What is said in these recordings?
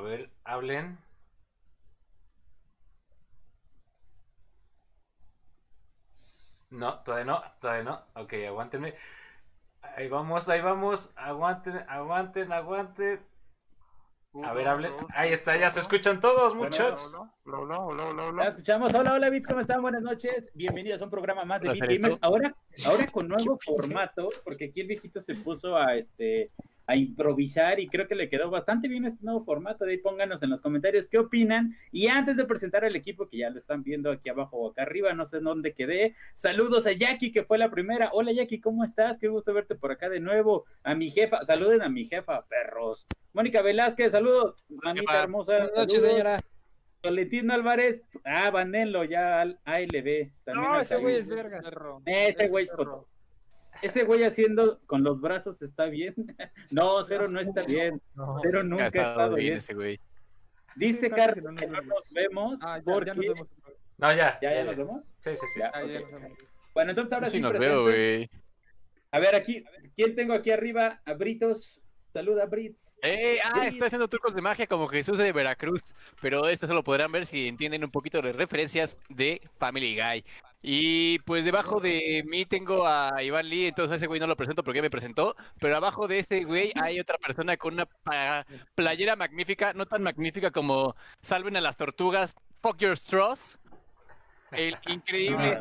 ver, hablen. No, todavía no, todavía no. Ok, aguántenme. Ahí vamos, ahí vamos. Aguanten, aguanten, aguanten. A ver, hablen. Ahí está, ya se escuchan todos, muchachos. Hola, hola, hola, hola, escuchamos. Hola, hola, Bit, ¿cómo están? Buenas noches. Bienvenidos a un programa más de Bit Gamers. Ahora, ahora con nuevo formato, porque aquí el viejito se puso a este a improvisar y creo que le quedó bastante bien este nuevo formato. De ahí pónganos en los comentarios qué opinan. Y antes de presentar al equipo, que ya lo están viendo aquí abajo o acá arriba, no sé en dónde quedé. Saludos a Jackie, que fue la primera. Hola Jackie, ¿cómo estás? Qué gusto verte por acá de nuevo. A mi jefa, saluden a mi jefa, perros. Mónica Velázquez, saludos, mamita hermosa. Buenas noches, señora. Valentín Álvarez, ah, bandenlo ya al ALB. no, ese güey es verga. Ese güey es ese güey haciendo con los brazos está bien. No, cero no está bien. Cero nunca ha estado bien. Ese güey. Dice Carlos que no nos vemos. Ah, ya, nos vemos. No, ya. ¿Ya, ya nos vemos? Sí, sí, sí. Bueno, entonces ahora sí. nos veo, güey. A ver, aquí, ¿quién tengo aquí arriba? A Britos. Saluda, Brits. Eh, ah, está haciendo trucos de magia como Jesús de Veracruz, pero esto se lo podrán ver si entienden un poquito de referencias de Family Guy. Y pues debajo de mí tengo a Iván Lee, entonces ese güey no lo presento porque me presentó, pero abajo de ese güey hay otra persona con una playera magnífica, no tan magnífica como Salven a las Tortugas, Fuck Your Straws, el increíble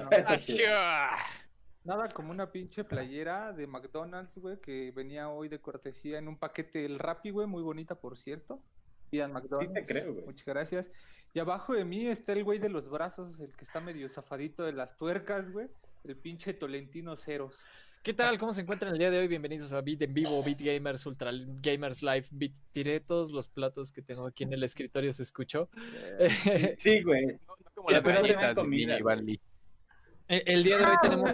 Nada como una pinche playera de McDonald's, güey, que venía hoy de cortesía en un paquete el Rappi, güey, muy bonita, por cierto. Pidan McDonald's. Sí te creo, güey. Muchas gracias. Y abajo de mí está el güey de los brazos, el que está medio zafadito de las tuercas, güey. El pinche Tolentino Ceros. ¿Qué tal? ¿Cómo se encuentran el día de hoy? Bienvenidos a Beat en Vivo, Beat Gamers, Ultra Gamers Live, Beat. Tiré todos los platos que tengo aquí en el escritorio, ¿se escuchó? Sí, güey. como la el, día de hoy tenemos,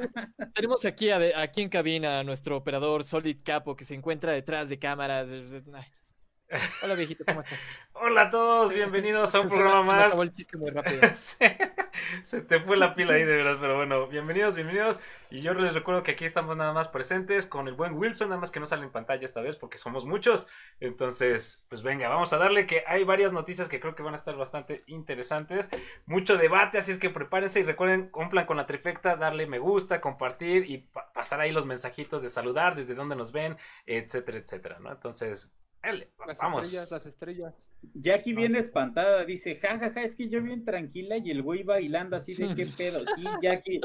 tenemos aquí, aquí en cabina a nuestro operador Solid Capo que se encuentra detrás de cámaras. Hola viejito, ¿cómo estás? Hola a todos, bienvenidos a un programa más. Se me acabó el chiste muy rápido. se, te fue la pila ahí de verdad, pero bueno, bienvenidos, bienvenidos. Y yo les recuerdo que aquí estamos nada más presentes con el buen Wilson, nada más que no sale en pantalla esta vez porque somos muchos. Entonces, pues venga, vamos a darle que hay varias noticias que creo que van a estar bastante interesantes. Mucho debate, así es que prepárense y recuerden, cumplan con la trifecta, darle me gusta, compartir y pasar ahí los mensajitos de saludar, desde dónde nos ven, etcétera, etcétera, ¿no? Entonces, las estrellas, las estrellas. Jackie viene espantada, dice, jajaja, ja, ja, es que yo bien tranquila y el güey bailando así de qué pedo. Sí, Jackie.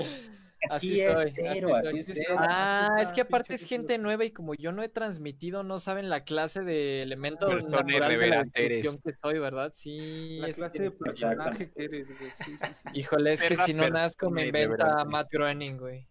Así, soy, Ah, es que aparte es gente nueva y como yo no he transmitido, no saben la clase de elementos natural de la que soy, ¿verdad? Sí. La clase de personaje que eres, güey. Sí, sí, sí. Híjole, es que si no nazco me inventa Matt Groening, güey.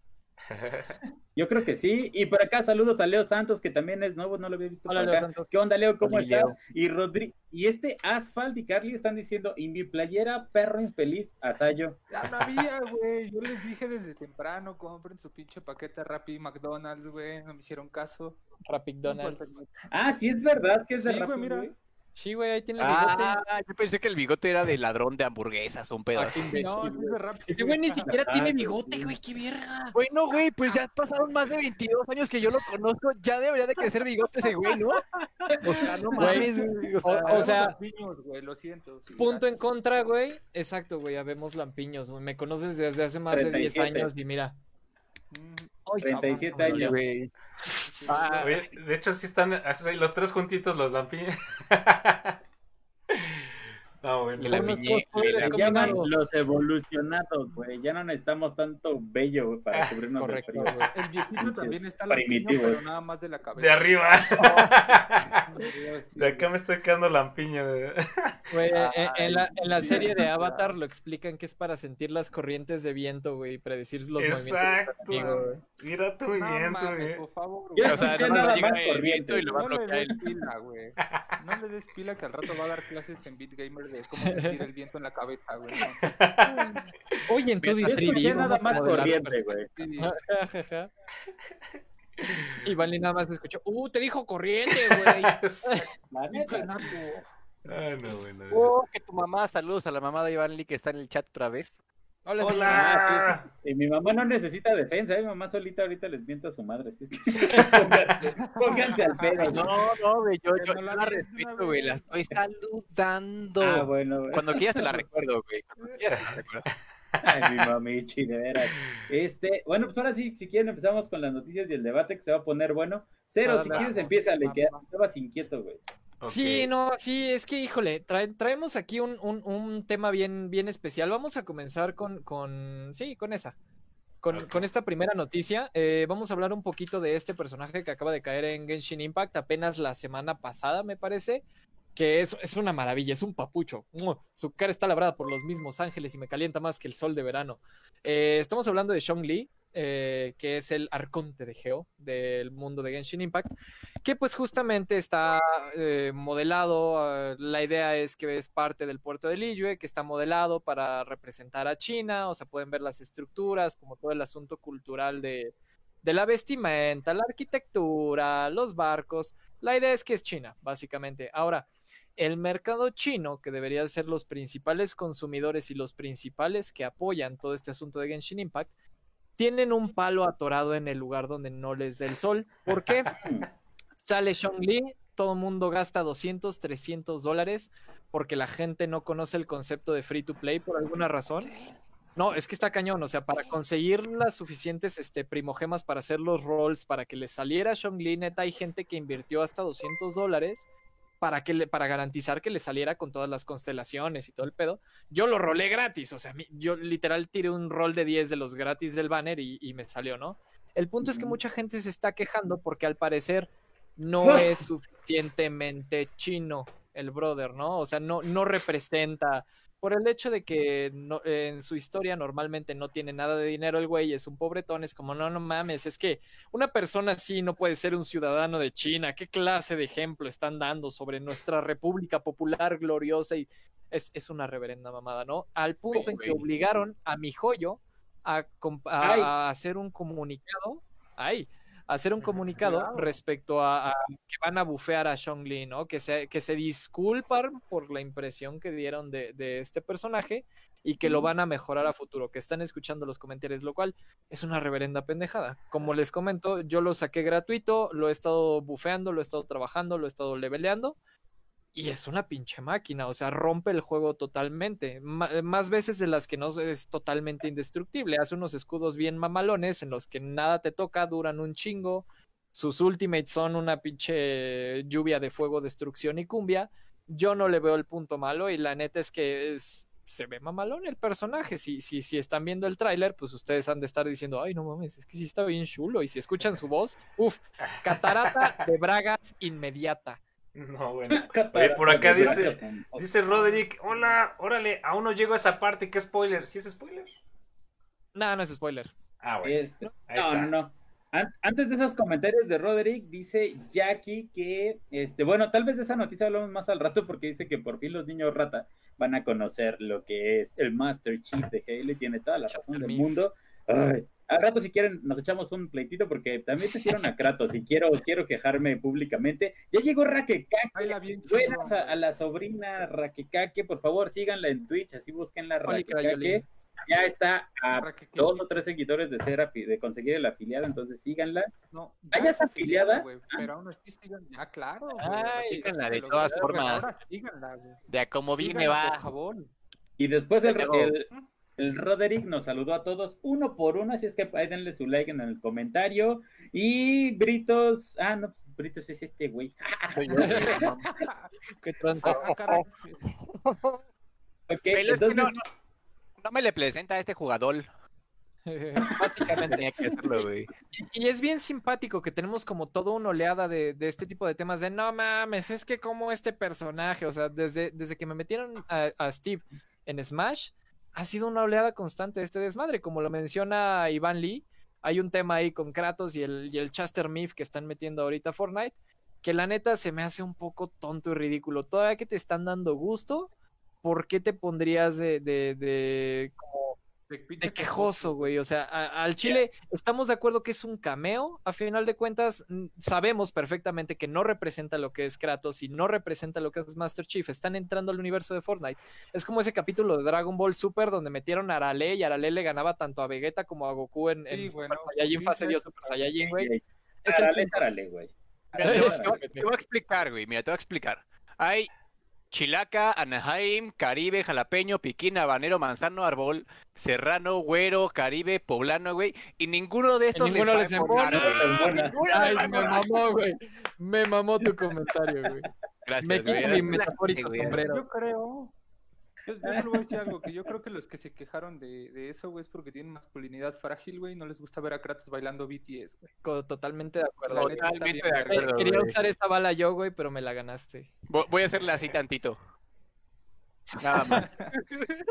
Yo creo que sí. Y por acá saludos a Leo Santos, que también es nuevo, no lo había visto. Hola, Leo Santos. ¿Qué onda, Leo? ¿Cómo estás? Y Rodri y este Asphalt y Carly están diciendo, y mi playera, perro infeliz, asayo. Ya no había, güey. Yo les dije desde temprano, compren su pinche paquete Rappi McDonald's, güey. No me hicieron caso. Rappi McDonald's. Ah, sí es verdad que es de sí, Rappi, mira. Sí, güey, ahí tiene el bigote. Ah, yo pensé que el bigote era de ladrón de hamburguesas o un pedazo. no, es de rap. Ese güey ni siquiera tiene bigote, güey, qué verga. Bueno, güey, pues ya pasaron más de 22 años que yo lo conozco, ya debería de crecer bigote ese güey, ¿no? O sea, no mames, güey. O sea, güey, lo siento. punto en contra, güey. Exacto, güey, habemos lampiños, güey. Me conoces desde hace más de 10 años y mira. Mm, 37 años. Güey. Ah, de hecho, sí están los tres juntitos los lampiños. No, bueno, se llaman los evolucionados, güey. Ya no necesitamos tanto bello, para ah, cubrirnos Correcto, güey. El viejito también está primitivo, pero nada más de la cabeza. De arriba. de acá me estoy quedando lampiño. Ah, en, la, en la serie de Avatar lo explican que es para sentir las corrientes de viento, güey, y predecir los Exacto. movimientos. Mira tu viento, güey. Por favor, o sea, no nada más corriente y lo va a bloquear. No le des pila, güey. No le des pila que al rato va a dar clases en BitGamer de cómo sentir el viento en la cabeza, güey. Oye, en tu escuché nada más corriente, güey. Y Vali nada más escuchó, uh, te dijo corriente, güey. Ah, no, bueno. Oh, que tu mamá, saludos a la mamá de Iván Lee que está en el chat otra vez. Hola. Hola. Y mi mamá no necesita defensa, ¿eh? mi mamá solita ahorita les mienta a su madre. ¿sí? pónganse, al pedo. No, no, güey, yo, yo, no la respeto, güey, la estoy saludando. Ah, bueno, güey. Cuando quieras te la recuerdo, güey. Cuando quieras te la recuerdo. Ay, mi mamichi, de veras. Este, bueno, pues ahora sí, si quieren empezamos con las noticias y el debate que se va a poner bueno. Cero, si quieres empieza, le quedas, estabas inquieto, güey. Sí, no, sí, es que, híjole, traemos aquí un, un, un, tema bien, bien especial. Vamos a comenzar con, con sí, con esa. Con, con esta primera noticia, eh, vamos a hablar un poquito de este personaje que acaba de caer en Genshin Impact apenas la semana pasada, me parece que es, es, una maravilla, es un papucho. Su cara está labrada por los mismos ángeles y me calienta más que el sol de verano. Eh, estamos hablando de Shong Li, eh, que es el arconte de Geo del mundo de Genshin Impact, que pues justamente está eh, modelado, ah, la idea es que es parte del puerto de Liyue, que está modelado para representar a China, o sea, pueden ver las estructuras, como todo el asunto cultural de, de la vestimenta, la arquitectura, los barcos. La idea es que es China, básicamente. Ahora, el mercado chino, que debería ser los principales consumidores y los principales que apoyan todo este asunto de Genshin Impact, tienen un palo atorado en el lugar donde no les da el sol. ¿Por qué? Sale Li, todo el mundo gasta 200, 300 dólares porque la gente no conoce el concepto de free to play por alguna razón. No, es que está cañón, o sea, para conseguir las suficientes este, primogemas para hacer los rolls, para que le saliera Li, neta, hay gente que invirtió hasta 200 dólares para, que le, para garantizar que le saliera con todas las constelaciones y todo el pedo. Yo lo rolé gratis, o sea, yo literal tiré un rol de 10 de los gratis del banner y, me salió, ¿no? El punto es que mucha gente se está quejando porque al parecer no es suficientemente chino el brother, ¿no? O sea, no, no representa por el hecho de que en su historia normalmente no tiene nada de dinero el güey, es un pobretón, es como, no, no mames, es que una persona así no puede ser un ciudadano de China, ¿qué clase de ejemplo están dando sobre nuestra República Popular gloriosa? Y es, es una reverenda mamada, ¿no? Al punto en que obligaron a mi joyo a, a hacer un comunicado, ay, hacer un comunicado respecto a, que van a bufear a Li, ¿no? Que se, que se disculpan por la impresión que dieron de, este personaje y que lo van a mejorar a futuro, que están escuchando los comentarios, lo cual es una reverenda pendejada. Como les comento, yo lo saqué gratuito, lo he estado bufeando, lo he estado trabajando, lo he estado leveleando y es una pinche máquina, o sea, rompe el juego totalmente, más veces de las que no es totalmente indestructible, hace unos escudos bien mamalones en los que nada te toca, duran un chingo, sus ultimates son una pinche lluvia de fuego, destrucción y cumbia, yo no le veo el punto malo y la neta es que se ve mamalón el personaje, si, si, si están viendo el tráiler, pues ustedes han de estar diciendo, ay no mames, es que sí está bien chulo, y si escuchan su voz, uff, catarata de bragas inmediata. No, bueno. por acá dice, dice Roderick, hola, órale, aún no llego a esa parte, ¿qué spoiler? ¿Sí es spoiler? No, no es spoiler. Ah, bueno. Este, no, no, no. Antes de esos comentarios de Roderick, dice Jackie que, este, bueno, tal vez de esa noticia hablamos más al rato porque dice que por fin los niños rata van a conocer lo que es el Master Chief de Halo y tiene toda la razón del mundo. Ay, al rato, si quieren, nos echamos un pleitito porque también te hicieron a Kratos y quiero, quiero quejarme públicamente. Ya llegó Raquecaque. Buenas a, la sobrina Raquecaque. Por favor, síganla en Twitch, así busquen la Raquecaque. Ya está a dos o tres seguidores de ser de conseguir el afiliado, entonces síganla. No, ya es afiliada. pero aún así síganla, ya claro. síganla de todas formas. De a como viene va. Y después el, el, el Roderick nos saludó a todos uno por uno, así es que ahí denle su like en el comentario. Y Britos, ah, no, pues, Britos es este güey. Qué tronco. okay, entonces... no, no, me le presenta a este jugador. Básicamente tenía que hacerlo, güey. Y es bien simpático que tenemos como toda una oleada de, de, este tipo de temas de no mames, es que como este personaje, o sea, desde, desde que me metieron a, a Steve en Smash, ha sido una oleada constante de este desmadre. Como lo menciona Iván Lee, hay un tema ahí con Kratos y el, y el Chaster Myth que están metiendo ahorita Fortnite, que la neta se me hace un poco tonto y ridículo. Todavía que te están dando gusto, ¿por qué te pondrías de, de, de como de quejoso, güey. O sea, al Chile estamos de acuerdo que es un cameo. A final de cuentas, sabemos perfectamente que no representa lo que es Kratos y no representa lo que es Master Chief. Están entrando al universo de Fortnite. Es como ese capítulo de Dragon Ball Super donde metieron a Arale y Arale le ganaba tanto a Vegeta como a Goku en, Super Saiyajin fase Dios Super Saiyajin, güey. Arale es Arale, güey. Te voy a explicar, güey. Mira, te voy a explicar. Hay Chilaca, Anaheim, Caribe, Jalapeño, Piquín, Habanero, Manzano, Árbol, Serrano, Güero, Caribe, Poblano, güey. Y ninguno de estos ninguno les embona. Ay, me mamó, güey. Me mamó tu comentario, güey. Gracias, me quito mi metafórico sombrero. Yo creo yo, solo voy a decir algo, que yo creo que los que se quejaron de, de eso, güey, es porque tienen masculinidad frágil, güey, y no les gusta ver a Kratos bailando BTS, güey. Totalmente de acuerdo. Totalmente de acuerdo. Quería usar esa bala yo, güey, pero me la ganaste. Voy a hacerla así tantito. Nada más.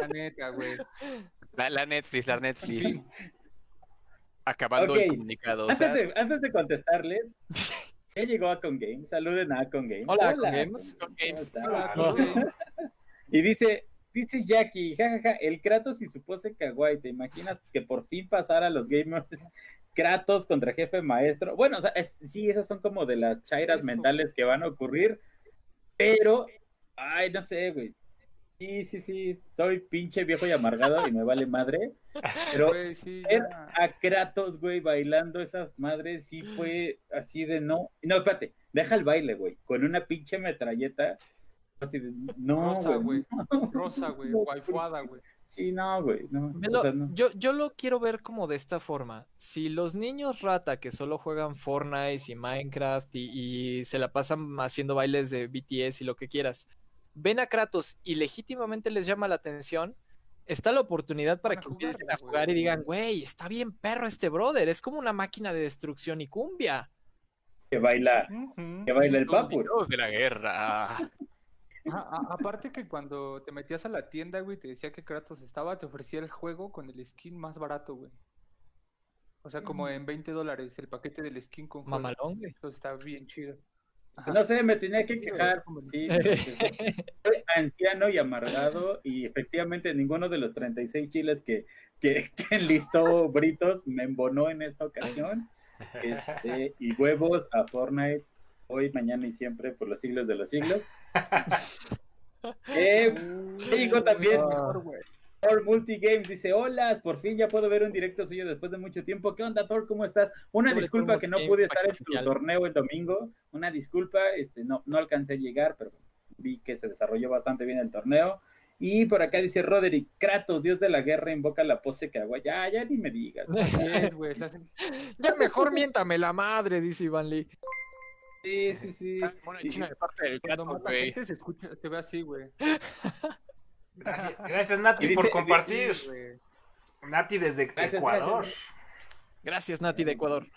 La neta, güey. La, Netflix, la Netflix. Acabando el comunicado. Antes, de, antes de contestarles, ya llegó a Con Games. Saluden a Con Games. Hola, Con Games. Hola, Con Games. Y dice, Dice Jackie, jajaja, el Kratos y su pose kawaii, ¿te imaginas que por fin pasara los gamers Kratos contra jefe maestro? Bueno, o sea, sí, esas son como de las chairas mentales que van a ocurrir, pero, ay, no sé, güey. Sí, sí, sí, estoy pinche viejo y amargado y me vale madre, pero ver a Kratos, güey, bailando esas madres sí fue así de no, no, espérate, deja el baile, güey, con una pinche metralleta no, Rosa, güey. Rosa, güey. Waifuada, güey. Sí, no, güey. No, yo, yo lo quiero ver como de esta forma. Si los niños rata que solo juegan Fortnite y Minecraft y, se la pasan haciendo bailes de BTS y lo que quieras, ven a Kratos y legítimamente les llama la atención, está la oportunidad para que empiecen a jugar y digan, güey, está bien perro este brother, es como una máquina de destrucción y cumbia. Que baila, que baila el papu. de la guerra aparte que cuando te metías a la tienda, güey, te decía que Kratos estaba, te ofrecía el juego con el skin más barato, güey. O sea, como en 20 dólares el paquete del skin con Mamalón, güey. Entonces está bien chido. No sé, me tenía que quejar. Sí, soy anciano y amargado y efectivamente ninguno de los 36 chiles que, que, que enlistó Britos me embonó en esta ocasión. Este, y huevos a Fortnite hoy, mañana y siempre por los siglos de los siglos. eh, digo también, Thor Multigames dice, hola, por fin ya puedo ver un directo suyo después de mucho tiempo. ¿Qué onda, Thor? ¿Cómo estás? Una disculpa que no pude estar en tu torneo el domingo. Una disculpa, este, no, no alcancé a llegar, pero vi que se desarrolló bastante bien el torneo. Y por acá dice Roderick, Kratos, dios de la guerra, invoca la pose que agua. Ya, ya ni me digas. ya mejor miéntame la madre, dice Iván Lee. Sí, sí, sí. de parte del güey. Se, escucha, se ve así, güey. Gracias, gracias Nati por compartir. Nati desde Ecuador. Gracias. Nati de Ecuador.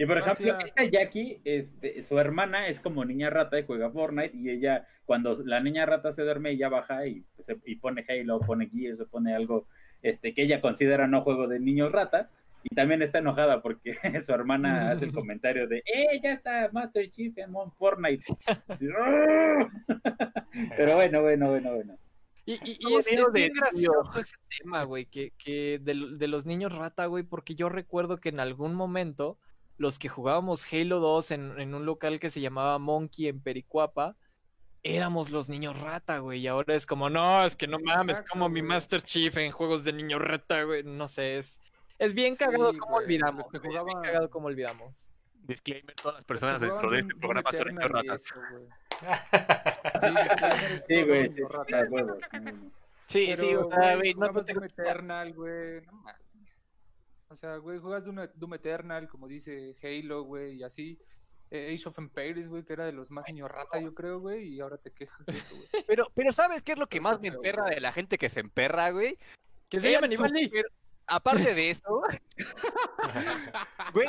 Y por ejemplo, esta Jackie, este, su hermana es como niña rata y juega Fortnite y ella, cuando la niña rata se duerme, ella baja y, y pone Halo, pone Gears o pone algo este, que ella considera no juego de niño rata y también está enojada porque su hermana hace el comentario de, ¡eh, ya está Master Chief en Fortnite! Pero bueno, bueno, bueno, bueno. Y, y, es, es bien gracioso ese tema, güey, que, que de, de, los niños rata, güey, porque yo recuerdo que en algún momento los que jugábamos Halo 2 en, en un local que se llamaba Monkey en Pericuapa, éramos los niños rata, güey, y ahora es como, no, es que no mames, como mi Master Chief en juegos de niño rata, güey, no sé, es, es bien cagado como olvidamos. Es bien cagado como olvidamos. Disclaimer, todas las personas dentro de este programa son ratas. Sí, güey, sí, sí, o sea, güey, no te Doom Eternal, güey, no O sea, güey, juegas Doom, Eternal, como dice Halo, güey, y así. Eh, Age of Empires, güey, que era de los más niños rata, yo creo, güey, y ahora te quejas de eso, güey. Pero, pero ¿sabes qué es lo que más me emperra de la gente que se emperra, güey? Que se llama Iván aparte de eso, güey,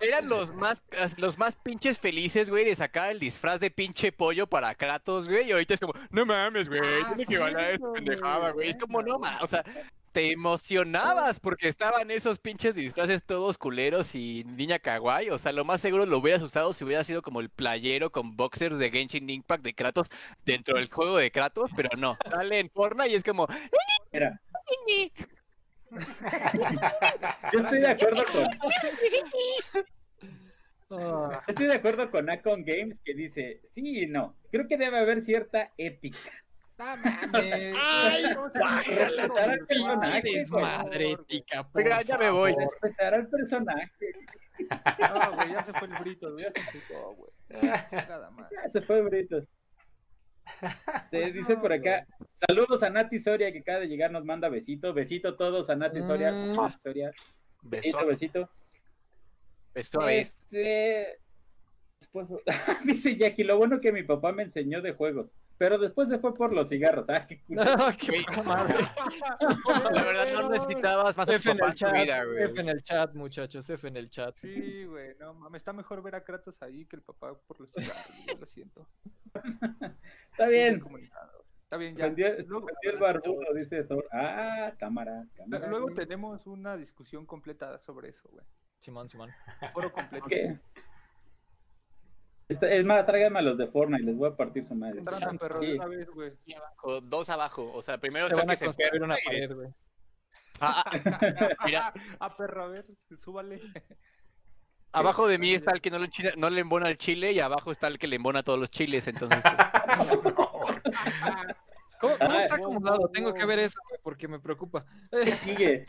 eran los más, los más pinches felices, güey, de sacar el disfraz de pinche pollo para Kratos, güey, y ahorita es como, no mames, güey, ah, tiene que valer esta pendejada, güey, es como, no mames, o sea, te emocionabas porque estaban esos pinches disfraces todos culeros y niña kawaii, o sea, lo más seguro lo hubieras usado si hubiera sido como el playero con boxer de Genshin Impact de Kratos dentro del juego de Kratos, pero no, sale en Fortnite y es como... Mira, Yo estoy de acuerdo con. Estoy de acuerdo con Acon Games que dice, sí y no. Creo que debe haber cierta ética. Ay, respetar al personaje. Madre ética, ya me voy. Respetar al personaje. No, güey, ya se fue el Brito, ya se fue, güey. Ya se fue el Brito. Se dice por acá, saludos a Nati Soria que acaba de llegar, nos manda besito, besito todos a Nati Soria, mm. Soria. besito, besito. Este, dice Jackie, lo bueno que mi papá me enseñó de juegos. Pero después se fue por los cigarros. ¿ah? qué, madre. La verdad no necesitabas más F en el chat, güey. F en el chat, muchachos, F en el chat. Sí, güey, no mames, está mejor ver a Kratos ahí que el papá por los cigarros, lo siento. Está bien. Está bien, ya. Vendió, el barbudo, dice Thor. Ah, cámara, cámara. Luego tenemos una discusión completa sobre eso, güey. Simón, Simón. Foro completo. Es más, tráiganme a los de Fortnite, les voy a partir su madre. dos abajo, o sea, primero está que se pierde una pared, güey. Ah, ah, mira. Ah, perro, a ver, súbale. Abajo de mí está el que no le, no le embona el chile y abajo está el que le embona todos los chiles, entonces. ¿Cómo, está acomodado? Tengo que ver eso, porque me preocupa. ¿Qué sigue?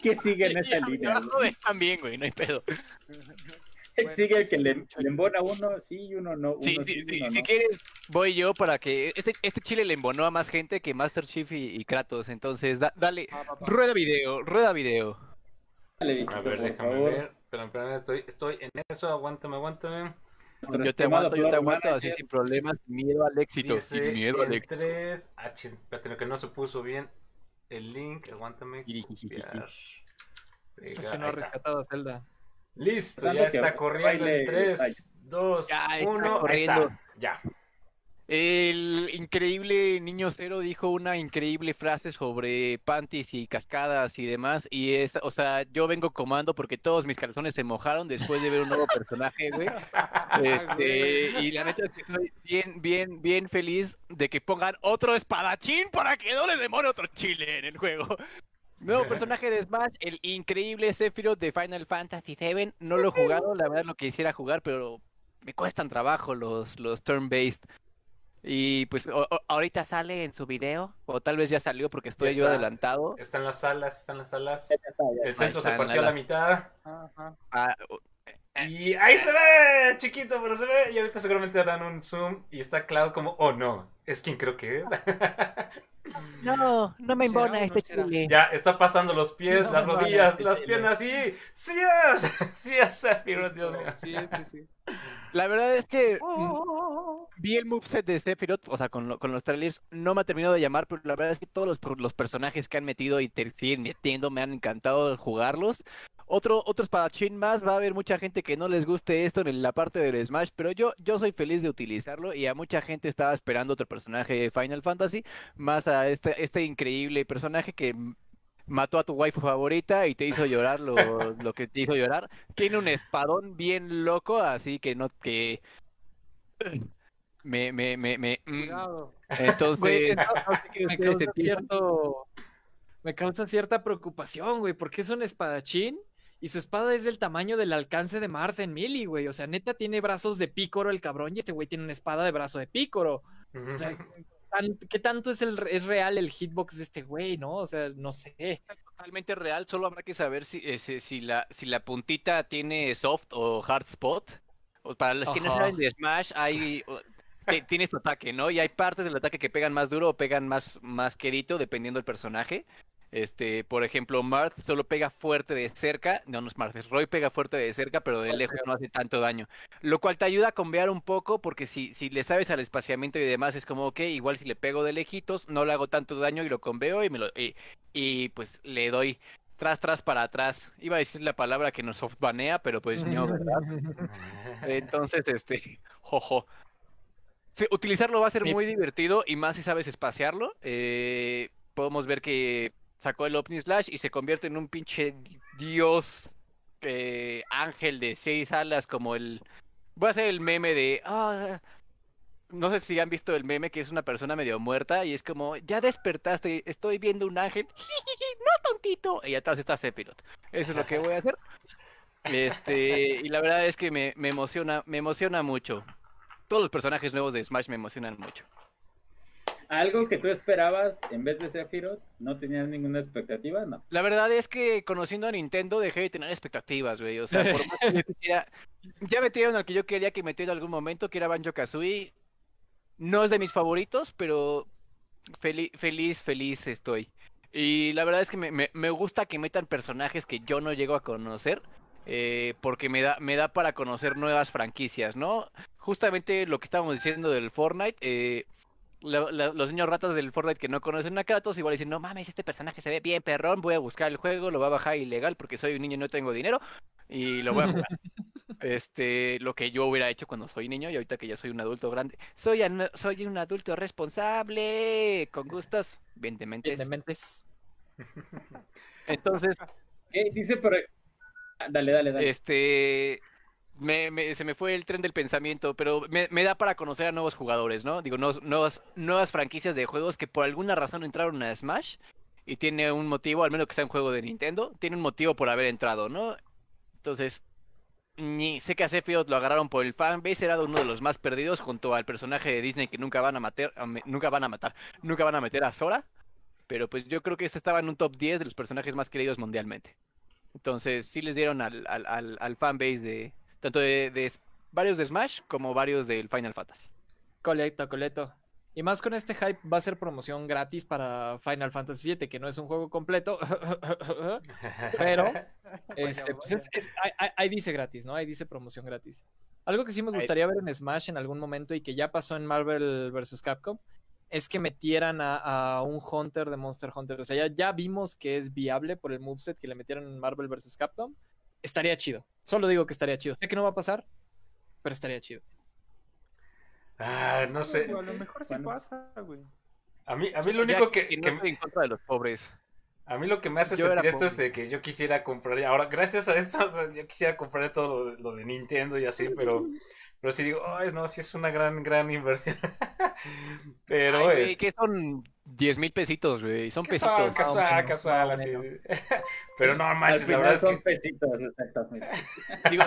¿Qué sigue en esa línea? Abajo también, güey, no hay pedo. Sigue el que le, embona uno sí y uno no. sí, si quieres, voy yo para que. Este, este chile le embonó a más gente que Master Chief y, Kratos. Entonces, dale. rueda video, rueda video. Dale, a ver, déjame ver. Pero, espera, estoy, estoy en eso. Aguántame, aguántame. Yo te aguanto, yo te aguanto, así sin problemas, miedo al éxito, sin miedo al éxito. 3, H, espérate, que no se puso bien el link, aguántame. Es que no ha rescatado a Zelda. Listo, ya está corriendo en 3, 2, 1. Ya. El increíble niño cero dijo una increíble frase sobre panties y cascadas y demás. Y es, o sea, yo vengo comando porque todos mis calzones se mojaron después de ver un nuevo personaje, güey. Este, y la neta es que estoy bien, bien, bien feliz de que pongan otro espadachín para que no le demore otro chile en el juego. Nuevo personaje de Smash, el increíble Sephiroth de Final Fantasy VII. No lo he jugado, la verdad lo quisiera jugar, pero me cuestan trabajo los, los turn-based. Y pues ahorita sale en su video, o tal vez ya salió porque estoy yo adelantado. Está en las salas, está en las salas. El centro se partió a la mitad. Ah, y ahí se ve, chiquito, pero se ve. Y ahorita seguramente darán un zoom y está Cloud como, oh no, es quien creo que es. No, no me embona este chile. Ya, está pasando los pies, las rodillas, este las piernas, sí. Sí es, sí es Sephiroth, Dios mío. Sí, sí, La verdad es que vi el moveset de Sephiroth, o sea, con, con los trailers, no me ha terminado de llamar, pero la verdad es que todos los, los personajes que han metido y te siguen metiendo, me han encantado jugarlos. Otro, otro espadachín más, va a haber mucha gente que no les guste esto en la parte del Smash, pero yo, yo soy feliz de utilizarlo y a mucha gente estaba esperando otro personaje de Final Fantasy, más a este, este increíble personaje que mató a tu waifu favorita y te hizo llorar lo, lo que te hizo llorar. Tiene un espadón bien loco, así que no que me me me me mm. entonces me causa cierto me causa cierta preocupación, güey, porque es un espadachín y su espada es del tamaño del alcance de Marth en Millie, güey. O sea, neta tiene brazos de pícoro el cabrón y este güey tiene una espada de brazo de pícoro. O sea, ¿qué tanto es, el, es real el hitbox de este güey, no? O sea, no sé. Totalmente real, solo habrá que saber si, eh, si, la, si la puntita tiene soft o hard spot. para los que no saben de Smash, hay tiene su ataque, ¿no? Y hay partes del ataque que pegan más duro o pegan más, más quedito, dependiendo del personaje. Este, por ejemplo, Marth solo pega fuerte de cerca, no, no es Marth, Roy pega fuerte de cerca, pero de lejos no hace tanto daño. Lo cual te ayuda a convear un poco, porque si, si le sabes al espaciamiento y demás, es como, ok, igual si le pego de lejitos, no le hago tanto daño y lo conveo y me lo y, y pues le doy tras, tras, para atrás. Iba a decir la palabra que nos softbanea, pero pues no, ¿verdad? Entonces, este, jojo. utilizarlo va a ser muy divertido y más si sabes espaciarlo. Eh, podemos ver que sacó el Omni Slash y se convierte en un pinche dios eh, ángel de seis alas como el... Voy a hacer el meme de... Ah, no sé si han visto el meme que es una persona medio muerta y es como, ya despertaste, estoy viendo un ángel, no tontito, y atrás está Sephiroth. Eso es lo que voy a hacer. Este, y la verdad es que me, me emociona, me emociona mucho. Todos los personajes nuevos de Smash me emocionan mucho. ¿Algo que tú esperabas en vez de Sephiroth? ¿No tenías ninguna expectativa? No. La verdad es que conociendo a Nintendo dejé de tener expectativas, güey. O sea, por más que quisiera... Ya metieron al que yo quería que metiera en algún momento, que era Banjo Kazooie. No es de mis favoritos, pero feliz, feliz, feliz estoy. Y la verdad es que me, me, gusta que metan personajes que yo no llego a conocer. Eh, porque me da, me da para conocer nuevas franquicias, ¿no? Justamente lo que estábamos diciendo del Fortnite, eh, los niños ratas del Fortnite que no conocen a Kratos igual dicen, no mames, este personaje se ve bien perrón, voy a buscar el juego, lo voy a bajar ilegal porque soy un niño y no tengo dinero y lo voy a jugar. este, lo que yo hubiera hecho cuando soy niño y ahorita que ya soy un adulto grande. Soy, soy un adulto responsable, con gustos, bien dementes. Entonces... ¿Qué dice por Dale, dale, dale. Este, me, se me fue el tren del pensamiento, pero me, da para conocer a nuevos jugadores, ¿no? Digo, nuevas, nuevas franquicias de juegos que por alguna razón entraron a Smash y tiene un motivo, al menos que sea un juego de Nintendo, tiene un motivo por haber entrado, ¿no? Entonces, ni sé que a Sephiroth lo agarraron por el fanbase, era uno de los más perdidos junto al personaje de Disney que nunca van a matar, nunca van a matar, nunca van a meter a Sora, pero pues yo creo que este estaba en un top 10 de los personajes más queridos mundialmente. Entonces, sí les dieron al, al, al fanbase de, tanto de, varios de Smash como varios del Final Fantasy. Colecto, colecto. Y más con este hype va a ser promoción gratis para Final Fantasy VII, que no es un juego completo, pero este, pues ahí, dice gratis, ¿no? Ahí dice promoción gratis. Algo que sí me gustaría ver en Smash en algún momento y que ya pasó en Marvel vs. Capcom es que metieran a, un Hunter de Monster Hunter. O sea, ya, ya, vimos que es viable por el moveset que le metieron en Marvel vs. Capcom estaría chido. Solo digo que estaría chido. Sé que no va a pasar, pero estaría chido. Ah, no sé. A lo mejor sí pasa, güey. A mí, a mí lo único que, que, en contra de los pobres. A mí lo que me hace sentir esto es de que yo quisiera comprar. Ahora, gracias a esto, yo quisiera comprar todo lo, de Nintendo y así, pero pero si digo, ay, no, sí es una gran, gran inversión. pero es. que son 10 mil pesitos, güey. Son pesitos. Casual, casual, así. Pero no manches, la verdad es son pesitos, exactamente. Digo,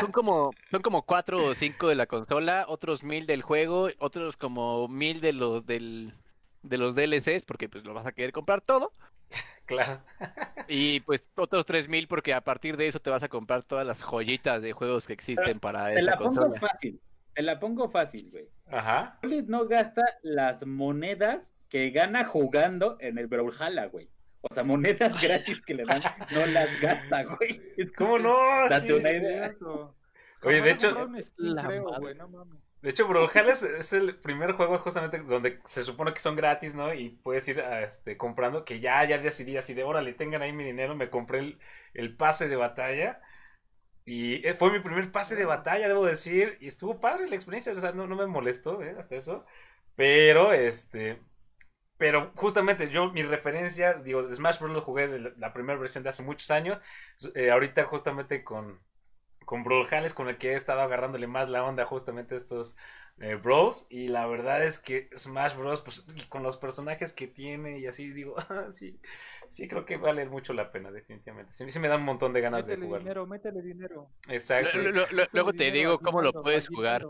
son, como, son como 4 o 5 de la consola, otros mil del juego, otros como mil de los del de los DLCs, porque pues lo vas a querer comprar todo. Claro. Y pues otros 3000 porque a partir de eso te vas a comprar todas las joyitas de juegos que existen para te la pongo fácil. Te la pongo fácil, güey. Ajá. no gasta las monedas que gana jugando en el Brawlhalla, güey. O sea, monedas gratis que le dan, no las gasta, güey. ¿Cómo no? Date una idea. Oye, de hecho, de hecho, Brawlhalla es, el primer juego justamente donde se supone que son gratis, ¿no? Y puedes ir este, comprando, que ya, ya decidí así de, órale, tengan ahí mi dinero, me compré el, el pase de batalla. Y eh, fue mi primer pase de batalla, debo decir, y estuvo padre la experiencia, o sea, no, no me molestó, ¿eh? Hasta eso. Pero, este, pero justamente yo, mi referencia, digo, Smash Bros. lo jugué de la, primera versión de hace muchos años. Eh, ahorita justamente con, con Brawlhalla con el que he estado agarrándole más la onda justamente estos eh, Bros. Y la verdad es que Smash Bros. Pues, con los personajes que tiene y así, digo, ah, sí, sí creo que vale mucho la pena, definitivamente. Sí, sí me da un montón de ganas de jugar. dinero, métele dinero. Exacto. luego te digo cómo lo puedes jugar.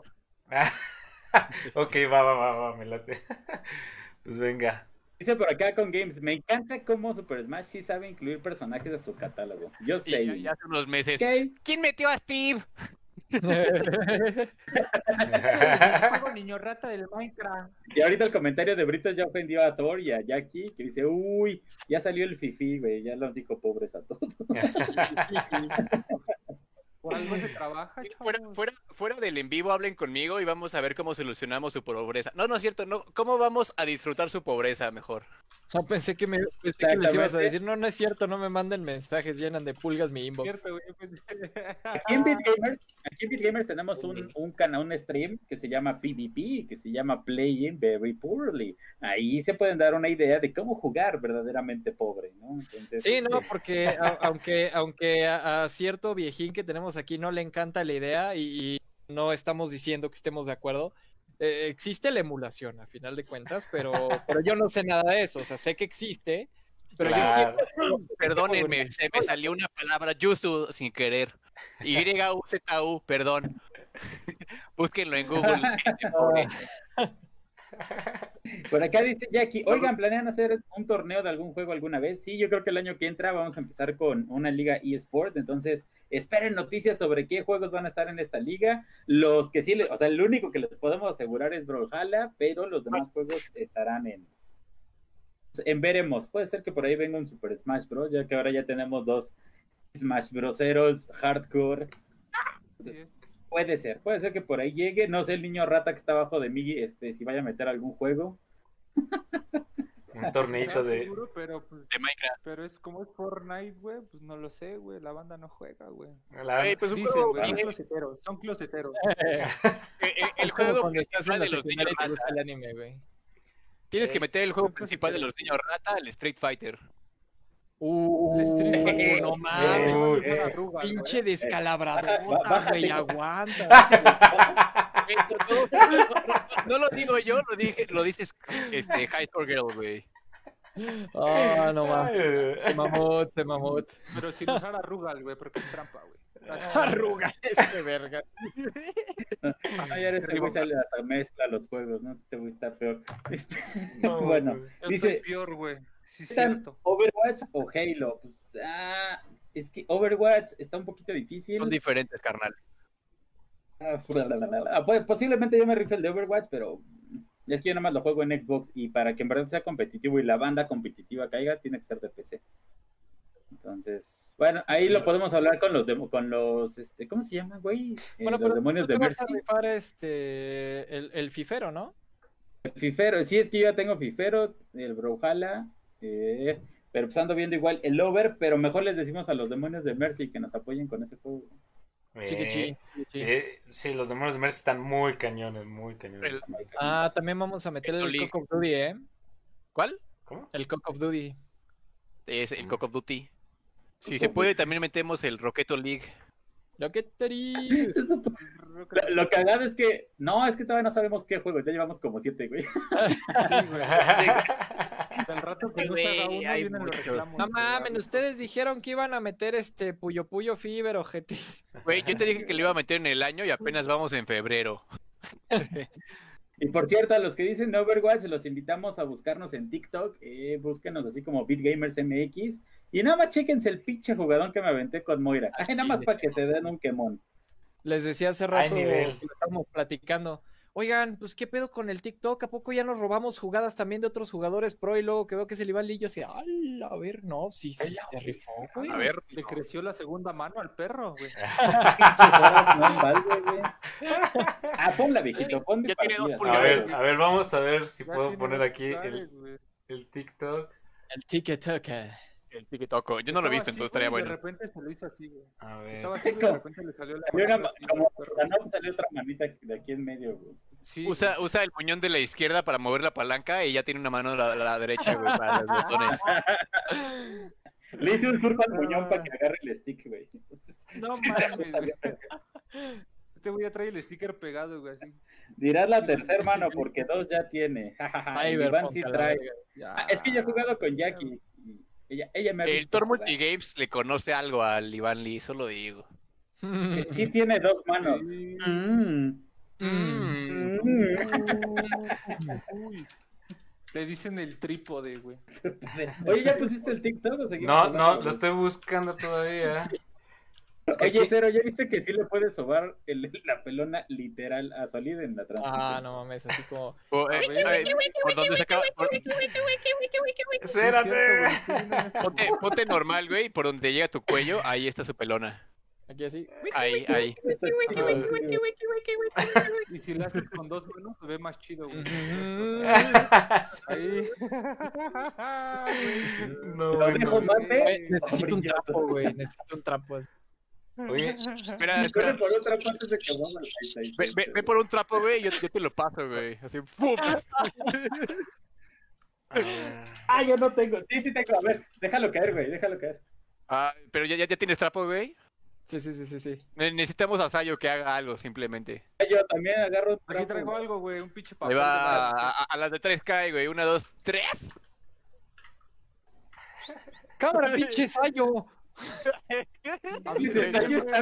ok, va, va, va, va, me late. Pues venga. Dice por acá con Games, me encanta cómo Super Smash sí sabe incluir personajes de su catálogo. Yo sé. Y ya hace unos meses. ¿Quién metió a Steve? Juego niño rata del Minecraft. Y ahorita el comentario de Brito ya ofendió a Thor y a Jackie, que dice, uy, ya salió el fifi, güey, ya los dijo pobres a todos. trabaja, fuera, fuera, del en vivo, hablen conmigo y vamos a ver cómo solucionamos su pobreza. No, no es cierto, no. ¿Cómo vamos a disfrutar su pobreza mejor? No, pensé que me pensé que les ibas a decir, no, no es cierto, no me manden mensajes, llenan de pulgas mi inbox. aquí en BitGamers, aquí en BitGamers tenemos un, un canal, un stream que se llama PvP, que se llama Playing Very Poorly. Ahí se pueden dar una idea de cómo jugar verdaderamente pobre, ¿no? sí, no, este, porque aunque, aunque a, cierto viejín que tenemos aquí no le encanta la idea y, no estamos diciendo que estemos de acuerdo, Eh, existe la emulación, a final de cuentas, pero, pero yo no sé nada de eso. O sea, sé que existe, pero yo siempre... Perdónenme, se me salió una palabra Yusu sin querer. Y-U-Z-U, perdón. Búsquenlo en Google. Por acá dice Jackie, oigan, ¿planean hacer un torneo de algún juego alguna vez? Sí, yo creo que el año que entra vamos a empezar con una liga eSport, entonces esperen noticias sobre qué juegos van a estar en esta liga. Los que sí, o sea, el único que les podemos asegurar es Brawlhalla, pero los demás juegos estarán en, en veremos. Puede ser que por ahí venga un Super Smash Bros, ya que ahora ya tenemos dos Smash Broseros hardcore. puede ser, puede ser que por ahí llegue. No sé el niño rata que está abajo de mí, este, si vaya a meter algún juego. un torneito de... Seguro, pero, pues, de Minecraft. Pero es como es Fortnite, güey, pues no lo sé, güey. La banda no juega, güey. La... Pues Dicen, güey, son closeteros, son closeteros. Eh, eh, el juego cuando estás en principal de los niños rata. el anime, güey. Tienes que meter el juego principal de los niños rata, el Street Fighter. Uh, El Street Fighter. no Eh, mames. Pinche descalabradota, bájate. güey, aguanta. No, lo digo yo, lo dije, lo dices este High Score Girl, güey. Ah, no mames. Se mamut, se mamut. Pero sin usar arrugal, güey, porque es trampa, güey. Arruga este verga. Ay, ahora este güey sale hasta mezcla los juegos, ¿no? Güey está peor. Este, no, bueno, Dice- peor, güey. Sí, es ¿están cierto. ¿Overwatch o Halo? Pues, ah, es que Overwatch está un poquito difícil. Son diferentes, carnal. Ah, ah, pues, Posiblemente yo me rife el de Overwatch, pero es que yo nada más lo juego en Xbox y para que en verdad sea competitivo y la banda competitiva caiga, tiene que ser de PC. Entonces, bueno, ahí lo podemos hablar con los demo- con los este, ¿cómo se llama, güey? Eh, Bueno, los demonios tú de vas a Mercy. rifar este, el, el fifero, ¿no? Fifero, sí es que yo ya tengo Fifero, el Brawlhalla, eh, pero pues ando viendo igual el Over, pero mejor les decimos a los demonios de Mercy que nos apoyen con ese juego. Chiqui, Eh, eh, sí, los demonios de Mercy están muy cañones, muy cañones. El- Ah, también vamos a meter el League. Cock of Duty, ¿eh? ¿Cuál? ¿Cómo? El Cock of Duty. Es el Call of Duty. Si se puede, también metemos el Rocket League. Lo que te Se supo- Lo, lo cagado es que, no, es que todavía no sabemos qué juego, ya llevamos como siete, güey. Rato que no Güey, reclamos. Mames, ustedes dijeron que iban a meter este Puyo Puyo Fiber, ojetes. Güey, yo te dije que lo iba a meter en el año y apenas vamos en febrero. Y por cierto, a los que dicen de Overwatch, los invitamos a buscarnos en TikTok, eh, búsquenos así como BitGamers MX, y nada más chéquense el pinche jugadón que me aventé con Moira. Ay, nada más para que se den un quemón. Les decía hace rato que estábamos platicando. Oigan, pues qué pedo con el TikTok, ¿a poco ya nos robamos jugadas también de otros jugadores pro? Y luego que veo que es el Iván Lillo así, "Ala, a ver, no, sí, sí, se rifó, güey. A ver, Le creció la segunda mano al perro, güey. Pinches horas, no, vale, güey. Ah, ponla, viejito, pon mi Ya tiene dos. A ver, a ver, vamos a ver si Ya puedo poner aquí el, el TikTok. El TikTok. El TikTok. Yo no lo he visto, así, entonces estaría y bueno. De repente se lo hizo así, güey. A ver. Estaba así, güey, de repente le salió la Salió una como perro. la no salió otra manita de aquí en medio, güey. Sí, Usa, usa el muñón de la izquierda para mover la palanca y ya tiene una mano a la, la derecha, güey, para los botones. Le hice un surf al muñón para que agarre el stick, güey. No Sí, mames, güey. Este güey ya trae el sticker pegado, güey, así. Dirás la tercera mano porque dos ya tiene. Y Iván sí trae. Ah, es que yo he jugado con Jackie. Ella, ella me ha visto jugar. Multigames le conoce algo al Iván Lee, eso lo digo. Sí, sí tiene dos manos. Sí. Mm. Mm. Le dicen el trípode, güey. Oye, ¿ya pusiste el TikTok o seguimos No, no, lo estoy buscando todavía. Oye, Cero, ¿ya viste que sí le puedes sobar el- la pelona literal a Solid en la transmisión? Ah, no mames, así como. Eh, Espérate. ponte, ponte normal, güey, por donde llega tu cuello, ahí está su pelona. Aquí así. Ahí, ahí. Y si lo haces con dos manos, se ve más chido, güey. Ahí. No, no. Güey, necesito un trapo, güey. Necesito un trapo. así. Oye, Espera, Corre espera. por otra parte de que vamos al Ve, ve- ve por un trapo, güey, y yo, yo te lo paso, güey. Así, ¡pum! Ah, yo no tengo. Sí, sí tengo. A ver, déjalo caer, güey, déjalo caer. Ah, pero ya, ya, ya tienes trapo, güey. Sí, sí, sí, sí, sí. Necesitamos a Sayo que haga algo, simplemente. Yo también agarro. Aquí traigo algo, güey, un pinche papel. Ahí va a, a, las de 3K, güey. Una, dos, tres. ¡Cámara, pinche Sayo!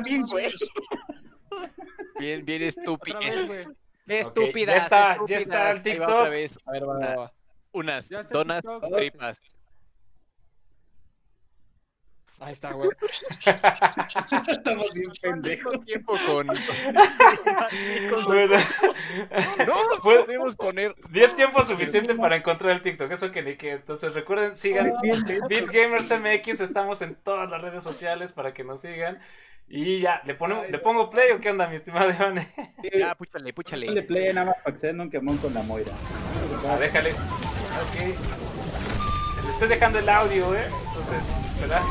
Bien, güey. Bien, bien estúpido. Estúpida. ya está, ya está el TikTok. Otra vez. A ver, va, va, va. Unas donas tripas. Ahí está, güey. Estamos bien pendejos. tiempo con. no podemos poner. Di tiempo suficiente para encontrar el TikTok. Eso que ni que. Entonces recuerden, sigan BitGamersMX. Estamos en todas las redes sociales para que nos sigan. Y ya, ¿le, ponemos, ¿le pongo play o qué onda, mi estimado Iván? Ya, púchale, púchale. Le play nada más para que se den un quemón con la Moira. Ah, déjale. Ok. Le estoy dejando el audio, ¿eh? Entonces, ¿verdad?